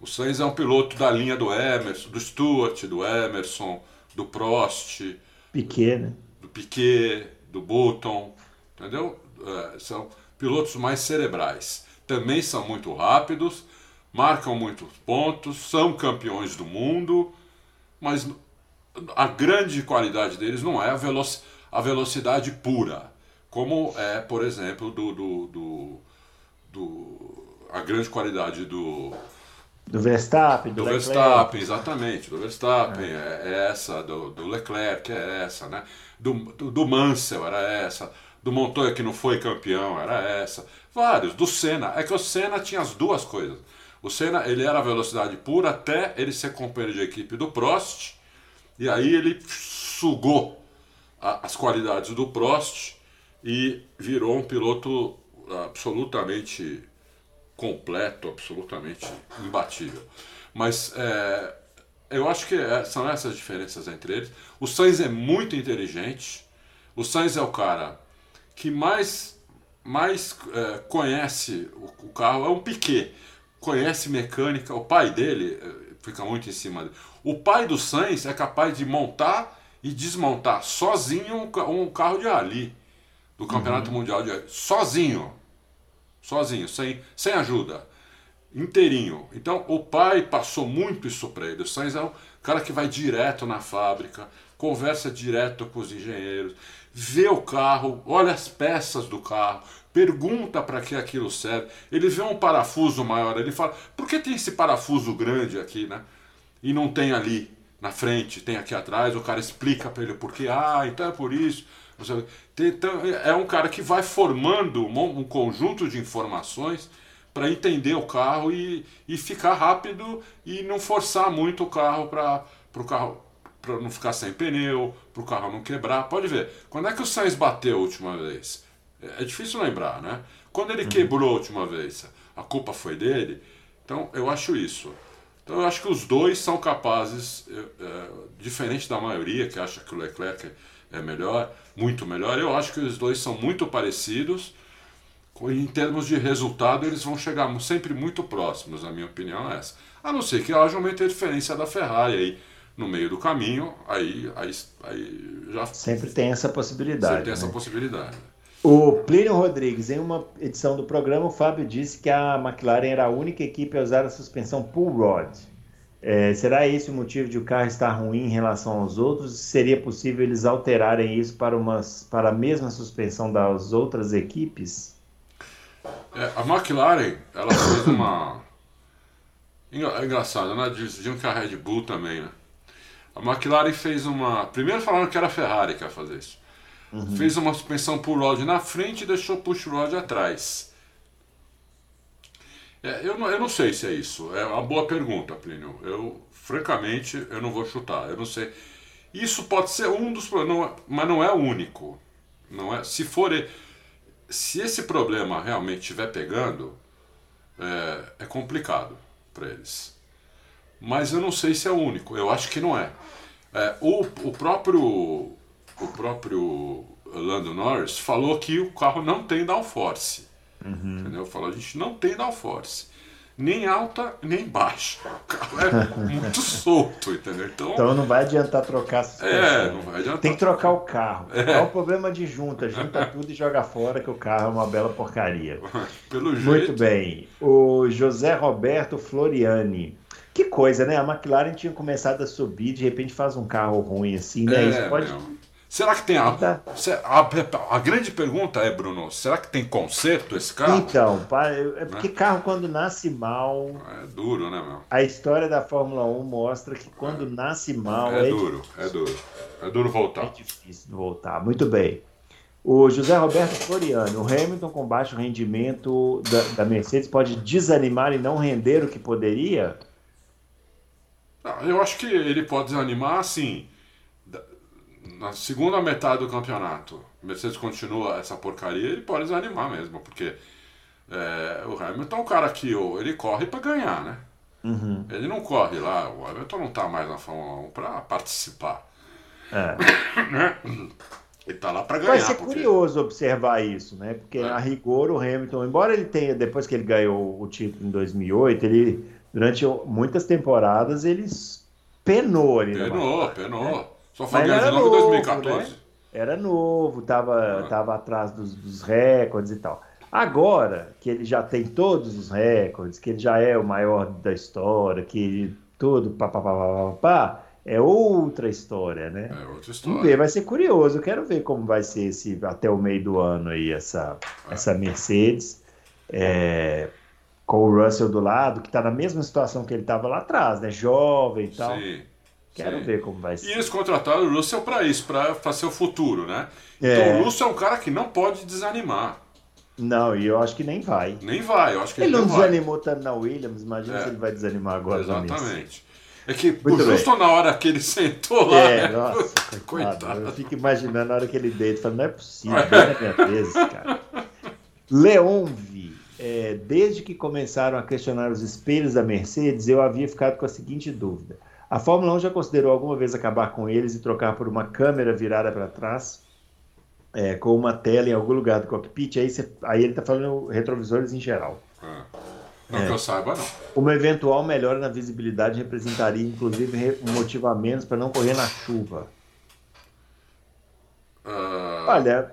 O Sainz é um piloto da linha do Emerson, do Stuart, do Emerson, do Prost. Piquet, né? Do Piquet, do Button, entendeu? É, são pilotos mais cerebrais. Também são muito rápidos, marcam muitos pontos, são campeões do mundo, mas a grande qualidade deles não é a, a velocidade pura, como é, por exemplo, do, do, do, do a grande qualidade do do Verstappen, do, do Verstappen, exatamente, do Verstappen é, é essa, do, do, Leclerc é essa, né? Do, do, do Mansell era essa do Montoya que não foi campeão, era essa. Vários, do Senna. É que o Senna tinha as duas coisas. O Senna, ele era velocidade pura até ele ser companheiro de equipe do Prost, e aí ele sugou a, as qualidades do Prost e virou um piloto absolutamente completo, absolutamente imbatível. Mas é, eu acho que é, são essas diferenças entre eles. O Sainz é muito inteligente. O Sainz é o cara que mais, mais é, conhece o, o, carro é um Piquet. Conhece mecânica, o pai dele é, fica muito em cima dele. O pai do Sainz é capaz de montar e desmontar sozinho um, um carro de rally do Campeonato uhum. Mundial de. Sozinho. Sozinho, sem, sem ajuda. inteirinho. Então o pai passou muito isso para ele. O Sainz é um cara que vai direto na fábrica, conversa direto com os engenheiros, vê o carro, olha as peças do carro, pergunta para que aquilo serve. Ele vê um parafuso maior, ele fala: por que tem esse parafuso grande aqui, né? E não tem ali na frente, tem aqui atrás. O cara explica para ele por quê. Ah, então é por isso. Então, é um cara que vai formando um conjunto de informações para entender o carro e, e ficar rápido e não forçar muito o carro para o carro para não ficar sem pneu, para o carro não quebrar. Pode ver, quando é que o Sainz bateu a última vez? É, é difícil lembrar, né? Quando ele uhum. quebrou a última vez, a culpa foi dele. Então eu acho isso. Então eu acho que os dois são capazes, é, é, diferente da maioria que acha que o Leclerc é melhor, muito melhor. Eu acho que os dois são muito parecidos. Em termos de resultado, eles vão chegar sempre muito próximos, na minha opinião é essa. A não ser que haja uma interferência da Ferrari aí no meio do caminho, aí, aí, aí já. Sempre tem essa possibilidade. Sempre tem né? essa possibilidade. O Plínio Rodrigues, em uma edição do programa, o Fábio disse que a McLaren era a única equipe a usar a suspensão pull rod. É, será esse o motivo de o carro estar ruim em relação aos outros? Seria possível eles alterarem isso para, uma, para a mesma suspensão das outras equipes? É, a McLaren, ela fez uma. É engraçado, né? Diziam que a Red Bull também, né? A McLaren fez uma. Primeiro falaram que era a Ferrari que ia fazer isso. Uhum. Fez uma suspensão pull rod na frente e deixou push rod atrás. É, eu, não, eu não sei se é isso. É uma boa pergunta, Plínio. Eu, francamente, eu não vou chutar. Eu não sei. Isso pode ser um dos problemas, mas não é o único. Não é. Se for, se esse problema realmente estiver pegando, é, é complicado para eles. Mas eu não sei se é o único. Eu acho que não é. é o, o próprio o próprio Lando Norris falou que o carro não tem downforce. Uhum. Entendeu? Falou, a gente não tem downforce. Nem alta, nem baixa. O carro é muito solto, entendeu? Então, então não vai adiantar trocar. É, não vai adiantar. Tem que trocar o carro. É, é um problema de junta. Junta tudo e joga fora que o carro é uma bela porcaria. Pelo jeito. Muito bem. O José Roberto Floriani. Que coisa, né? A McLaren tinha começado a subir, de repente faz um carro ruim assim, né? É, Isso pode. Mesmo Será que tem a, a, a, grande pergunta é, Bruno, será que tem conserto esse carro? Então, é porque né? carro quando nasce mal. É duro, né, meu? A história da Fórmula 1 mostra que quando é. nasce mal. É, é duro, difícil. é duro. É duro voltar. É difícil voltar. Muito bem. O José Roberto Floriano, o Hamilton com baixo rendimento da, da Mercedes pode desanimar e não render o que poderia? Eu acho que ele pode desanimar, assim na segunda metade do campeonato, Mercedes continua essa porcaria, ele pode desanimar mesmo, porque é, o Hamilton é um cara que ele corre para ganhar, né? Uhum. Ele não corre lá, o Hamilton não tá mais na Fórmula 1 para participar. É. Né? Ele tá lá para ganhar. Vai ser porque... curioso observar isso, né? Porque é. a rigor o Hamilton, embora ele tenha, depois que ele ganhou o título em 2008, ele durante muitas temporadas ele penou ali. Penou, penou. Né? Só foi em 2014. Né? Era novo, tava, ah. tava atrás dos, dos recordes e tal. Agora que ele já tem todos os recordes, que ele já é o maior da história, que tudo pá, pá, pá, pá, pá, é outra história, né? É outra história. Ver, vai ser curioso. Eu quero ver como vai ser esse até o meio do ano aí essa, é. essa Mercedes. É, com o Russell do lado, que está na mesma situação que ele estava lá atrás, né? Jovem e tal. Sim. Quero Sim. ver como vai ser. E eles contrataram o Russell para isso, para ser o futuro, né? É. Então o Russell é um cara que não pode desanimar. Não, e eu acho que nem vai. Nem vai, eu acho que ele, ele não desanimou tanto na Williams, imagina é. se ele vai desanimar agora. Exatamente. É que Muito justo bem. na hora que ele sentou lá. É, né? nossa, coitado. coitado. Eu fico imaginando na hora que ele deita, falando, não é possível, bem na minha vez, cara. Leonvi, é, desde que começaram a questionar os espelhos da Mercedes, eu havia ficado com a seguinte dúvida. A Fórmula 1 já considerou alguma vez acabar com eles e trocar por uma câmera virada para trás, é, com uma tela em algum lugar do cockpit? Aí, você, aí ele está falando retrovisores em geral. Ah, não é. que eu saiba, não. Uma eventual melhora na visibilidade representaria, inclusive, um motivo a menos para não correr na chuva. Uh... Olha.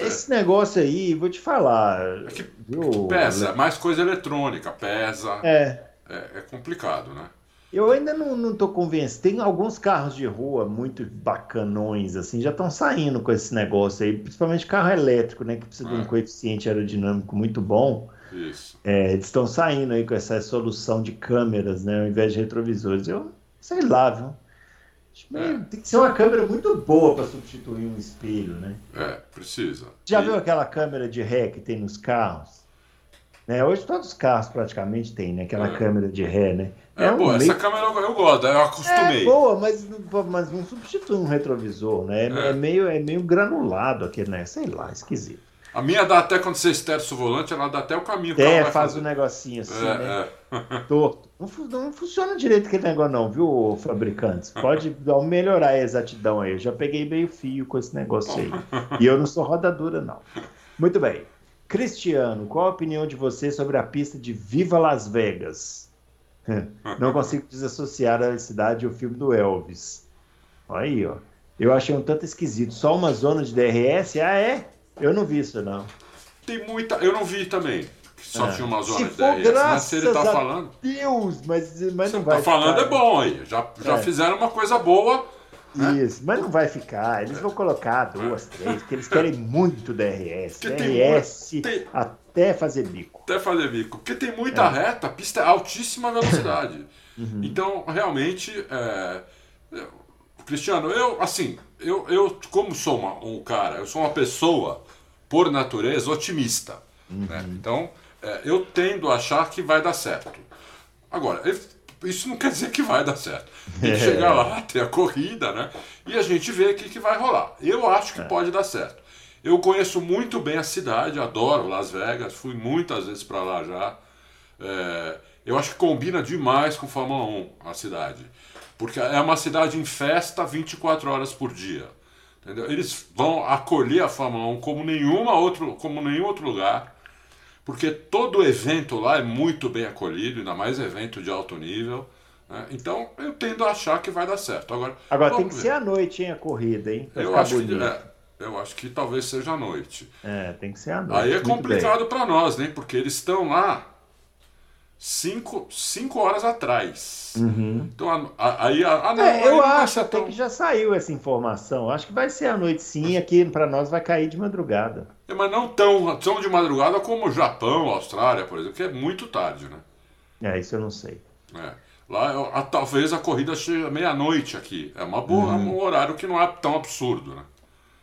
Esse negócio aí, vou te falar. É que, viu? pesa, mais coisa eletrônica, pesa. É. É, é complicado, né? Eu ainda não, não tô convencido. Tem alguns carros de rua muito bacanões, assim, já estão saindo com esse negócio aí, principalmente carro elétrico, né? Que precisa é. de um é. coeficiente aerodinâmico muito bom. Isso. É, eles estão saindo aí com essa solução de câmeras, né? Ao invés de retrovisores. Eu sei lá, viu? É. Tem que ser uma câmera muito boa para substituir um espelho, né? É, precisa. Já e... viu aquela câmera de ré que tem nos carros? Né? Hoje todos os carros praticamente têm, né? Aquela é. câmera de ré, né? É, é um boa, meio... essa câmera eu gosto, eu acostumei. É boa, mas, mas não substitui um retrovisor, né? É, é. meio, é meio granulado aquele, né? Sei lá, esquisito. A minha dá até quando você esterça o volante, ela dá até o caminho. É, faz um negocinho assim, é, né? É. Torto. Não, não, funciona direito aquele negócio não, viu, fabricantes? Pode melhorar a exatidão aí. Eu já peguei meio fio com esse negócio aí. E eu não sou rodadura, não. Muito bem. Cristiano, qual a opinião de você sobre a pista de Viva Las Vegas? Não consigo desassociar a cidade e o filme do Elvis. Olha aí, ó. Eu achei um tanto esquisito. Só uma zona de DRS? Ah, é? Eu não vi isso, não. Tem muita. Eu não vi também. Só é. tinha uma zona de 10. Mas se ele tá falando. Deus, mas, mas não vai. Tá falando ficar. é bom aí. Já, já é. fizeram uma coisa boa. Né? Isso, mas não vai ficar. Eles vão colocar duas, três, porque eles querem muito DRS. Porque DRS tem, até fazer bico. Até fazer bico. Porque tem muita é. reta, a pista é altíssima velocidade. uhum. Então, realmente. É... Cristiano, eu, assim, eu, eu como sou uma, um cara, eu sou uma pessoa, por natureza, otimista. Né? Uhum. Né? Então, é, eu tendo a achar que vai dar certo. Agora, isso não quer dizer que vai dar certo. Tem que é. chegar lá, ter a corrida, né? E a gente vê o que, que vai rolar. Eu acho que é. pode dar certo. Eu conheço muito bem a cidade, adoro Las Vegas, fui muitas vezes para lá já. É, eu acho que combina demais com Fórmula 1 a cidade. Porque é uma cidade em festa 24 horas por dia. Entendeu? Eles vão acolher a Fórmula 1 como, nenhuma outro, como nenhum outro lugar porque todo evento lá é muito bem acolhido, ainda mais evento de alto nível. Né? Então eu tendo a achar que vai dar certo. Agora, Agora tem que ver. ser à noite, hein, a corrida, hein? eu acho, que, é, eu acho que talvez seja à noite. É, tem que ser à noite. Aí é complicado para nós, né? Porque eles estão lá cinco, cinco horas atrás. Uhum. Então, aí a, a, não, é, eu acho até tão... que já saiu essa informação. Acho que vai ser à noite sim, aqui para nós vai cair de madrugada. É, mas não tão, tão de madrugada como o Japão, Austrália, por exemplo, que é muito tarde, né? É, isso eu não sei. É. Lá, a, talvez a corrida chegue meia-noite aqui. É uma boa, uhum. um horário que não é tão absurdo, né?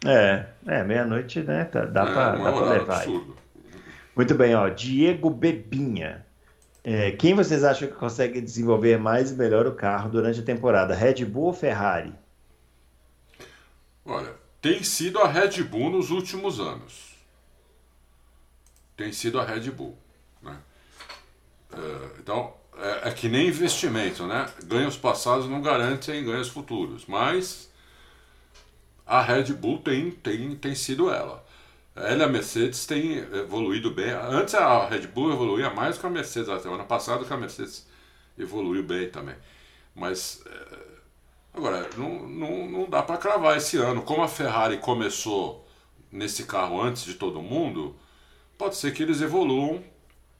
É, é meia-noite, né? Tá, dá é, para é levar. Absurdo. Muito bem, ó. Diego Bebinha. É, quem vocês acham que consegue desenvolver mais e melhor o carro durante a temporada? Red Bull ou Ferrari? Olha, tem sido a Red Bull nos últimos anos. Tem sido a Red Bull. Né? É, então, é, é, que nem investimento, né? Ganhos passados não garantem ganhos futuros, mas a Red Bull tem, tem, tem sido ela. Ela e a Mercedes têm evoluído bem. Antes a Red Bull evoluía mais que a Mercedes. Até o ano passado que a Mercedes evoluiu bem também. Mas é, agora, não, não, não dá para cravar esse ano. Como a Ferrari começou nesse carro antes de todo mundo, pode ser que eles evoluam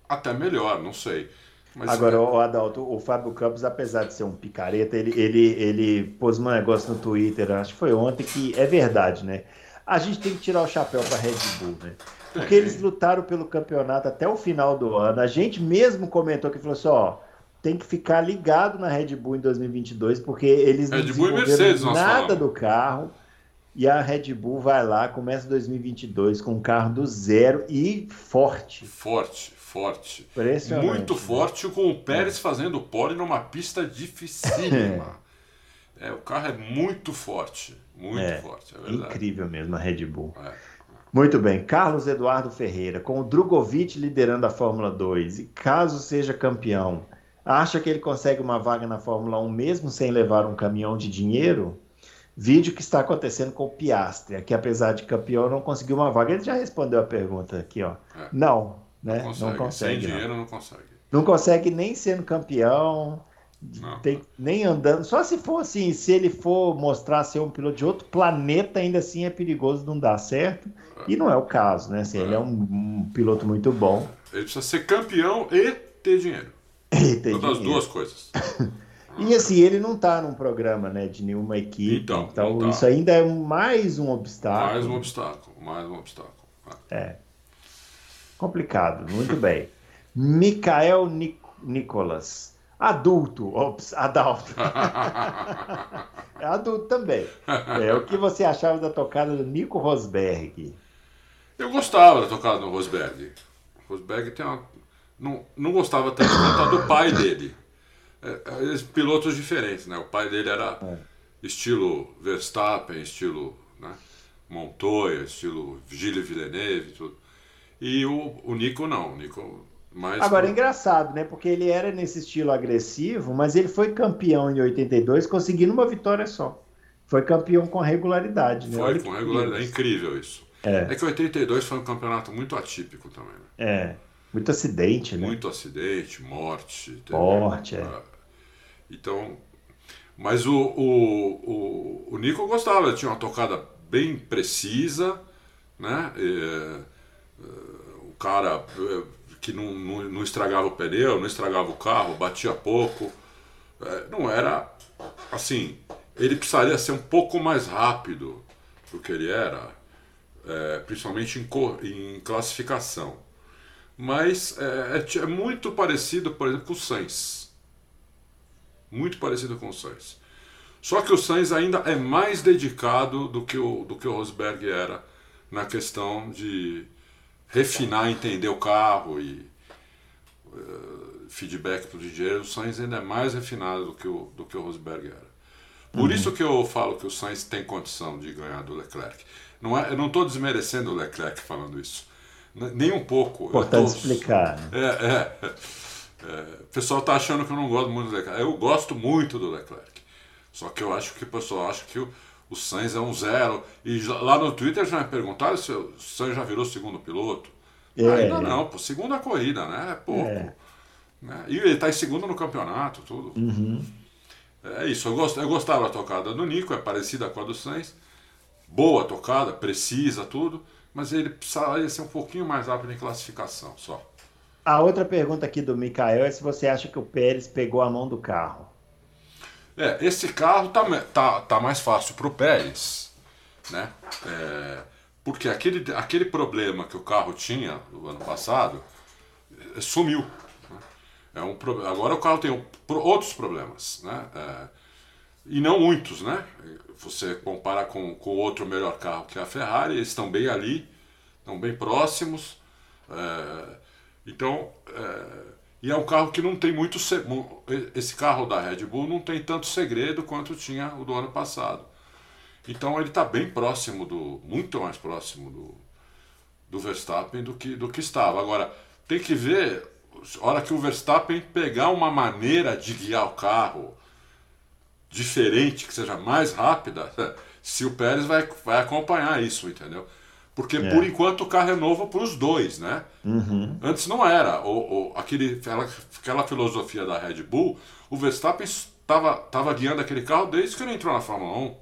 até melhor, não sei. Mas, Agora, o Adalto, o Fábio Campos, apesar de ser um picareta, ele, ele, ele pôs um negócio no Twitter, acho que foi ontem, que é verdade, né? a gente tem que tirar o chapéu para Red Bull, né? Porque é. eles lutaram pelo campeonato até o final do ano. A gente mesmo comentou que falou assim, ó, tem que ficar ligado na Red Bull em 2022, porque eles Red não desenvolveram Mercedes, nada do carro. E a Red Bull vai lá, começa 2022 com um carro do zero e forte. Forte, forte. Muito né? forte, com o Pérez é. fazendo pole numa pista dificílima. é, o carro é muito forte. Muito é, forte, é verdade. Incrível mesmo a Red Bull. É. Muito bem, Carlos Eduardo Ferreira, com o Drogovic liderando a Fórmula 2, e caso seja campeão, acha que ele consegue uma vaga na Fórmula 1 mesmo sem levar um caminhão de dinheiro? Vídeo que está acontecendo com o Piastri, que apesar de campeão não conseguiu uma vaga. Ele já respondeu a pergunta aqui, ó. É. Não, né? Não consegue. Não consegue sem dinheiro não consegue. Não consegue nem sendo campeão. Tem, nem andando. Só se for assim, se ele for mostrar ser um piloto de outro planeta, ainda assim é perigoso não dar certo. E não é o caso, né? Assim, é. Ele é um, um, piloto muito bom. Ele precisa ser campeão e ter dinheiro. E ter Todas as duas coisas. e assim, ele não está num programa né, de nenhuma equipe. Então, então tá. isso ainda é mais um obstáculo. Mais um obstáculo, mais um obstáculo. É. Complicado, muito bem. Mikael Nic Nicolas. Adulto, ops, adulto. é adulto também. É, o que você achava da tocada do Nico Rosberg? Eu gostava da tocada do Rosberg. Rosberg tem uma. Não, não gostava tanto do pai dele. É, é, pilotos diferentes, né? O pai dele era é. estilo Verstappen, estilo né? Montoya, estilo Gilles Villeneuve, tudo. E o, o Nico não. O Nico mas, Agora, é engraçado, né? Porque ele era nesse estilo agressivo, mas ele foi campeão em 82, conseguindo uma vitória só. Foi campeão com regularidade, né? Foi Olha com regularidade. É incrível isso. É. é que 82 foi um campeonato muito atípico também. Né? É. Muito acidente, né? Muito acidente, morte. Morte, é. Ah, então. Mas o, o, o, o Nico gostava, ele tinha uma tocada bem precisa, né? E, eh, o cara que não, não, não, estragava o pneu, não estragava o carro, batia pouco. É, não era assim. Ele precisaria ser um pouco mais rápido do que ele era, é, principalmente em, em, classificação. Mas é, é, é, muito parecido, por exemplo, com o Sainz. Muito parecido com o Sainz. Só que o Sainz ainda é mais dedicado do que o, do que o Rosberg era na questão de refinar, entender o carro e uh, feedback para o engenheiro, o Sainz ainda é mais refinado do que o, do que o Rosberg era. Por uhum. isso que eu falo que o Sainz tem condição de ganhar do Leclerc. Não é, eu não estou desmerecendo o Leclerc falando isso. Nem um pouco. Importante tô... explicar. Né? É, é, é, o pessoal está achando que eu não gosto muito do Leclerc. Eu gosto muito do Leclerc. Só que eu acho que o pessoal acha que o, o Sainz é um zero. E lá no Twitter já me perguntaram se o Sainz já virou segundo piloto. É. Ainda não, pô, segunda corrida, né? É pouco. É. Né? E ele está em segundo no campeonato, tudo. Uhum. É isso, eu, gost, eu gostava da tocada do Nico, é parecida com a do Sainz. Boa tocada, precisa, tudo. Mas ele precisaria ser um pouquinho mais rápido em classificação só. A outra pergunta aqui do Mikael é se você acha que o Pérez pegou a mão do carro. É, esse carro tá, tá, tá mais fácil para o Pérez, né? É, porque aquele, aquele problema que o carro tinha no ano passado é, sumiu. Né? É um, agora o carro tem outros problemas, né? É, e não muitos, né? Você compara com o outro melhor carro que é a Ferrari, eles estão bem ali, estão bem próximos. É, então, é, e é um carro que não tem muito. Esse carro da Red Bull não tem tanto segredo quanto tinha o do ano passado. Então ele está bem próximo do. muito mais próximo do, do Verstappen do que, do que estava. Agora, tem que ver, hora que o Verstappen pegar uma maneira de guiar o carro diferente, que seja mais rápida, se o Pérez vai, vai acompanhar isso, entendeu? Porque é. por enquanto o carro é novo para os dois, né? Uhum. Antes não era. O, o, aquele, aquela, aquela filosofia da Red Bull, o Verstappen estava tava guiando aquele carro desde que ele entrou na Fórmula 1.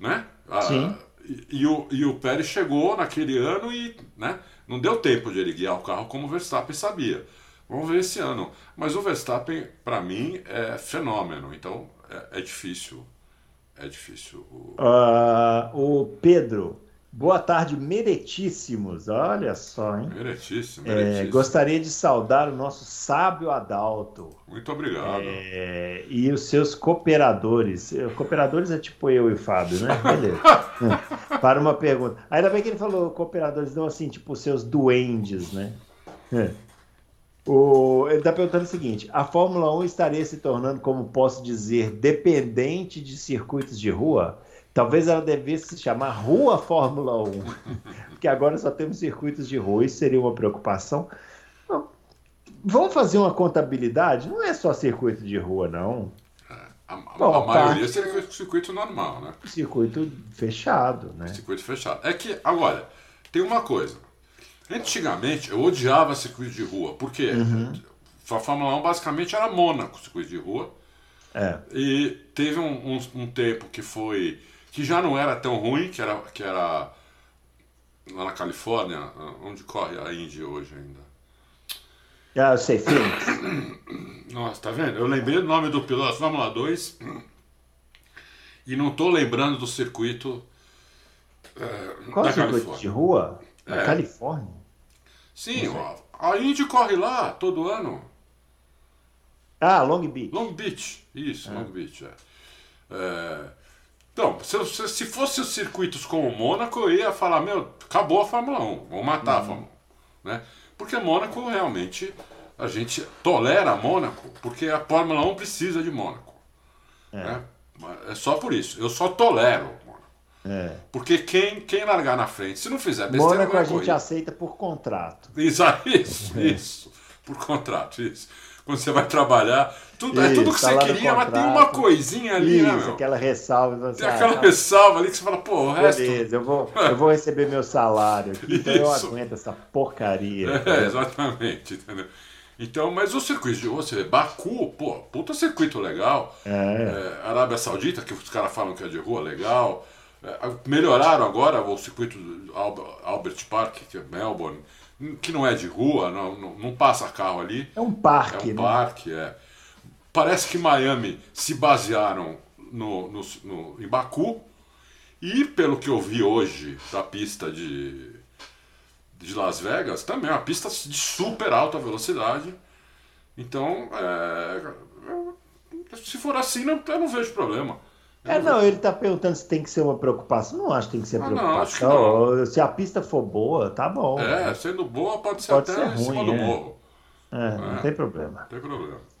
Né? Sim. e, e, o, e o Pérez chegou naquele ano e né, não deu tempo de ele guiar o carro como o Verstappen sabia. Vamos ver esse ano. Mas o Verstappen, para mim, é fenômeno. Então é, é difícil. É difícil. O, uh, o Pedro Boa tarde, meretíssimos. Olha só, hein? Meretíssimo, meretíssimo. É, gostaria de saudar o nosso sábio Adalto. Muito obrigado. É, e os seus cooperadores. Cooperadores é tipo eu e o Fábio, né? Beleza. Para uma pergunta. Ainda bem que ele falou cooperadores, não assim, tipo seus duendes, né? É. O, ele está perguntando o seguinte: a Fórmula 1 estaria se tornando, como posso dizer, dependente de circuitos de rua? Talvez ela devesse se chamar Rua Fórmula 1, porque agora só temos circuitos de rua, isso seria uma preocupação. Vamos fazer uma contabilidade? Não é só circuito de rua, não. É, a, Bom, a maioria seria circuito normal, né? Circuito fechado, né? Circuito fechado. É que, agora, tem uma coisa. Antigamente eu odiava circuito de rua, porque uhum. A Fórmula 1 basicamente era Mônaco, circuito de rua. É. E teve um, um, um, tempo que foi. que já não era tão ruim, que era, que era lá na Califórnia, onde corre a Indy hoje ainda. Ah, eu sei, Phoenix. Nossa, tá vendo? Eu lembrei do nome do piloto Fórmula 2 e não tô lembrando do circuito. É, Qual da circuito Califórnia. de rua? Da é. Califórnia? Sim, a Indy corre lá todo ano. Ah, Long Beach. Long Beach, isso, ah. Long Beach, é. é... Então, se, se fosse os circuitos como o Mônaco, eu ia falar, meu, acabou a Fórmula 1, vamos matar uhum. a Fórmula 1. Né? Porque Mônaco realmente, a gente tolera Mônaco, porque a Fórmula 1 precisa de Mônaco. É. Né? é só por isso, eu só tolero. É. Porque quem, quem largar na frente, se não fizer besteira... Mônaco a gente aceita por contrato. Isso, isso, isso, por contrato, isso quando você vai trabalhar. Tudo, Isso, é tudo que tá você queria, mas tem uma coisinha ali, né, Isso, né, meu? aquela ressalva. Tem aquela ressalva ali que você fala, pô, o resto... Beleza, eu vou, eu vou receber meu salário aqui, então eu aguento essa porcaria. É, exatamente, entendeu? Então, mas o circuito de você vê, Baku, pô, puta circuito legal. É. É, Arábia Saudita, que os caras falam que é de rua, legal. É, melhoraram agora o circuito Albert Park, que é Melbourne que não é de rua, não, não, não passa carro ali. É um parque, É um né? parque, é. Parece que Miami se basearam no, no, no, em Baku e, pelo que eu vi hoje da pista de, de Las Vegas, também é uma pista de super alta velocidade. Então, é, se for assim, não, eu não vejo problema. É, não, ele está perguntando se tem que ser uma preocupação. Não acho que tem que ser ah, preocupação. Não, não. Se a pista for boa, tá bom. É, sendo boa, pode ser pode até ser ruim, em cima do é. morro. É, é, não tem problema. Não tem problema.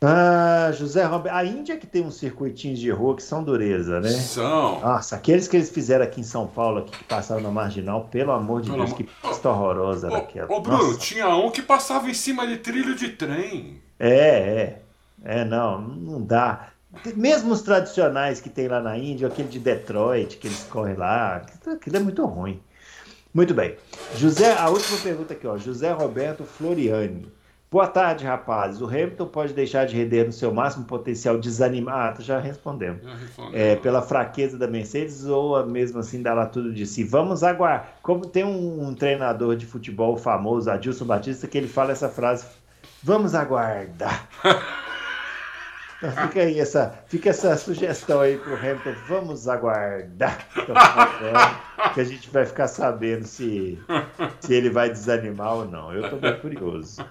Ah, José Roberto, a Índia que tem uns circuitinhos de rua que são dureza, né? São. Nossa, aqueles que eles fizeram aqui em São Paulo, aqui, que passaram na Marginal, pelo amor de pelo Deus, que pista horrorosa era aquela. Ô, Bruno, Nossa. tinha um que passava em cima de trilho de trem. É, é. É, não, não dá. Mesmo os tradicionais que tem lá na Índia, aquele de Detroit, que eles correm lá, aquilo é muito ruim. Muito bem. José, a última pergunta aqui, ó. José Roberto Floriani. Boa tarde, rapazes. O Hamilton pode deixar de render no seu máximo potencial desanimar. Ah, já respondemos. Já é, pela fraqueza da Mercedes ou mesmo assim dar lá tudo de si. Vamos aguardar. Como tem um, um treinador de futebol famoso, Adilson Batista, que ele fala essa frase: Vamos aguardar. Então fica aí essa, fica essa sugestão aí pro Hamilton. Vamos aguardar que a gente vai ficar sabendo se, se ele vai desanimar ou não. Eu estou bem curioso.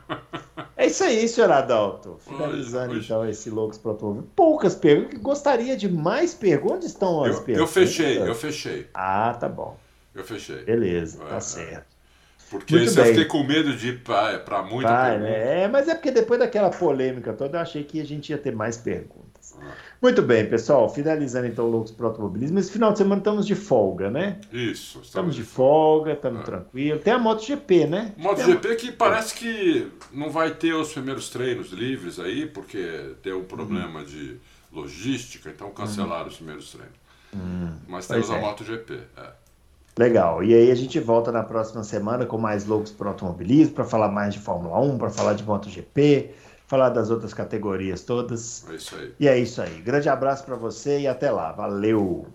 É isso aí, senhor Adalto. Finalizando hoje. então esse Loucos Protomobil. Poucas perguntas. Gostaria de mais perguntas? Onde estão as eu, perguntas? Eu fechei, eu fechei. Ah, tá bom. Eu fechei. Beleza, tá é, certo. Porque muito isso eu fiquei com medo de ir para muita Vai, né? É, mas é porque depois daquela polêmica toda, eu achei que a gente ia ter mais perguntas. Ah. Muito bem, pessoal. Finalizando então o Loucos para Automobilismo. Esse final de semana estamos de folga, né? Isso. Estamos, estamos de folga, estamos é. tranquilos. Tem a MotoGP, né? MotoGP que parece que não vai ter os primeiros treinos livres aí, porque deu um problema uhum. de logística, então cancelaram uhum. os primeiros treinos. Uhum. Mas temos a é. MotoGP. É. Legal. E aí a gente volta na próxima semana com mais loucos para automobilismo, para falar mais de Fórmula 1, para falar de MotoGP, falar das outras categorias todas. É isso aí. E é isso aí. Grande abraço para você e até lá. Valeu!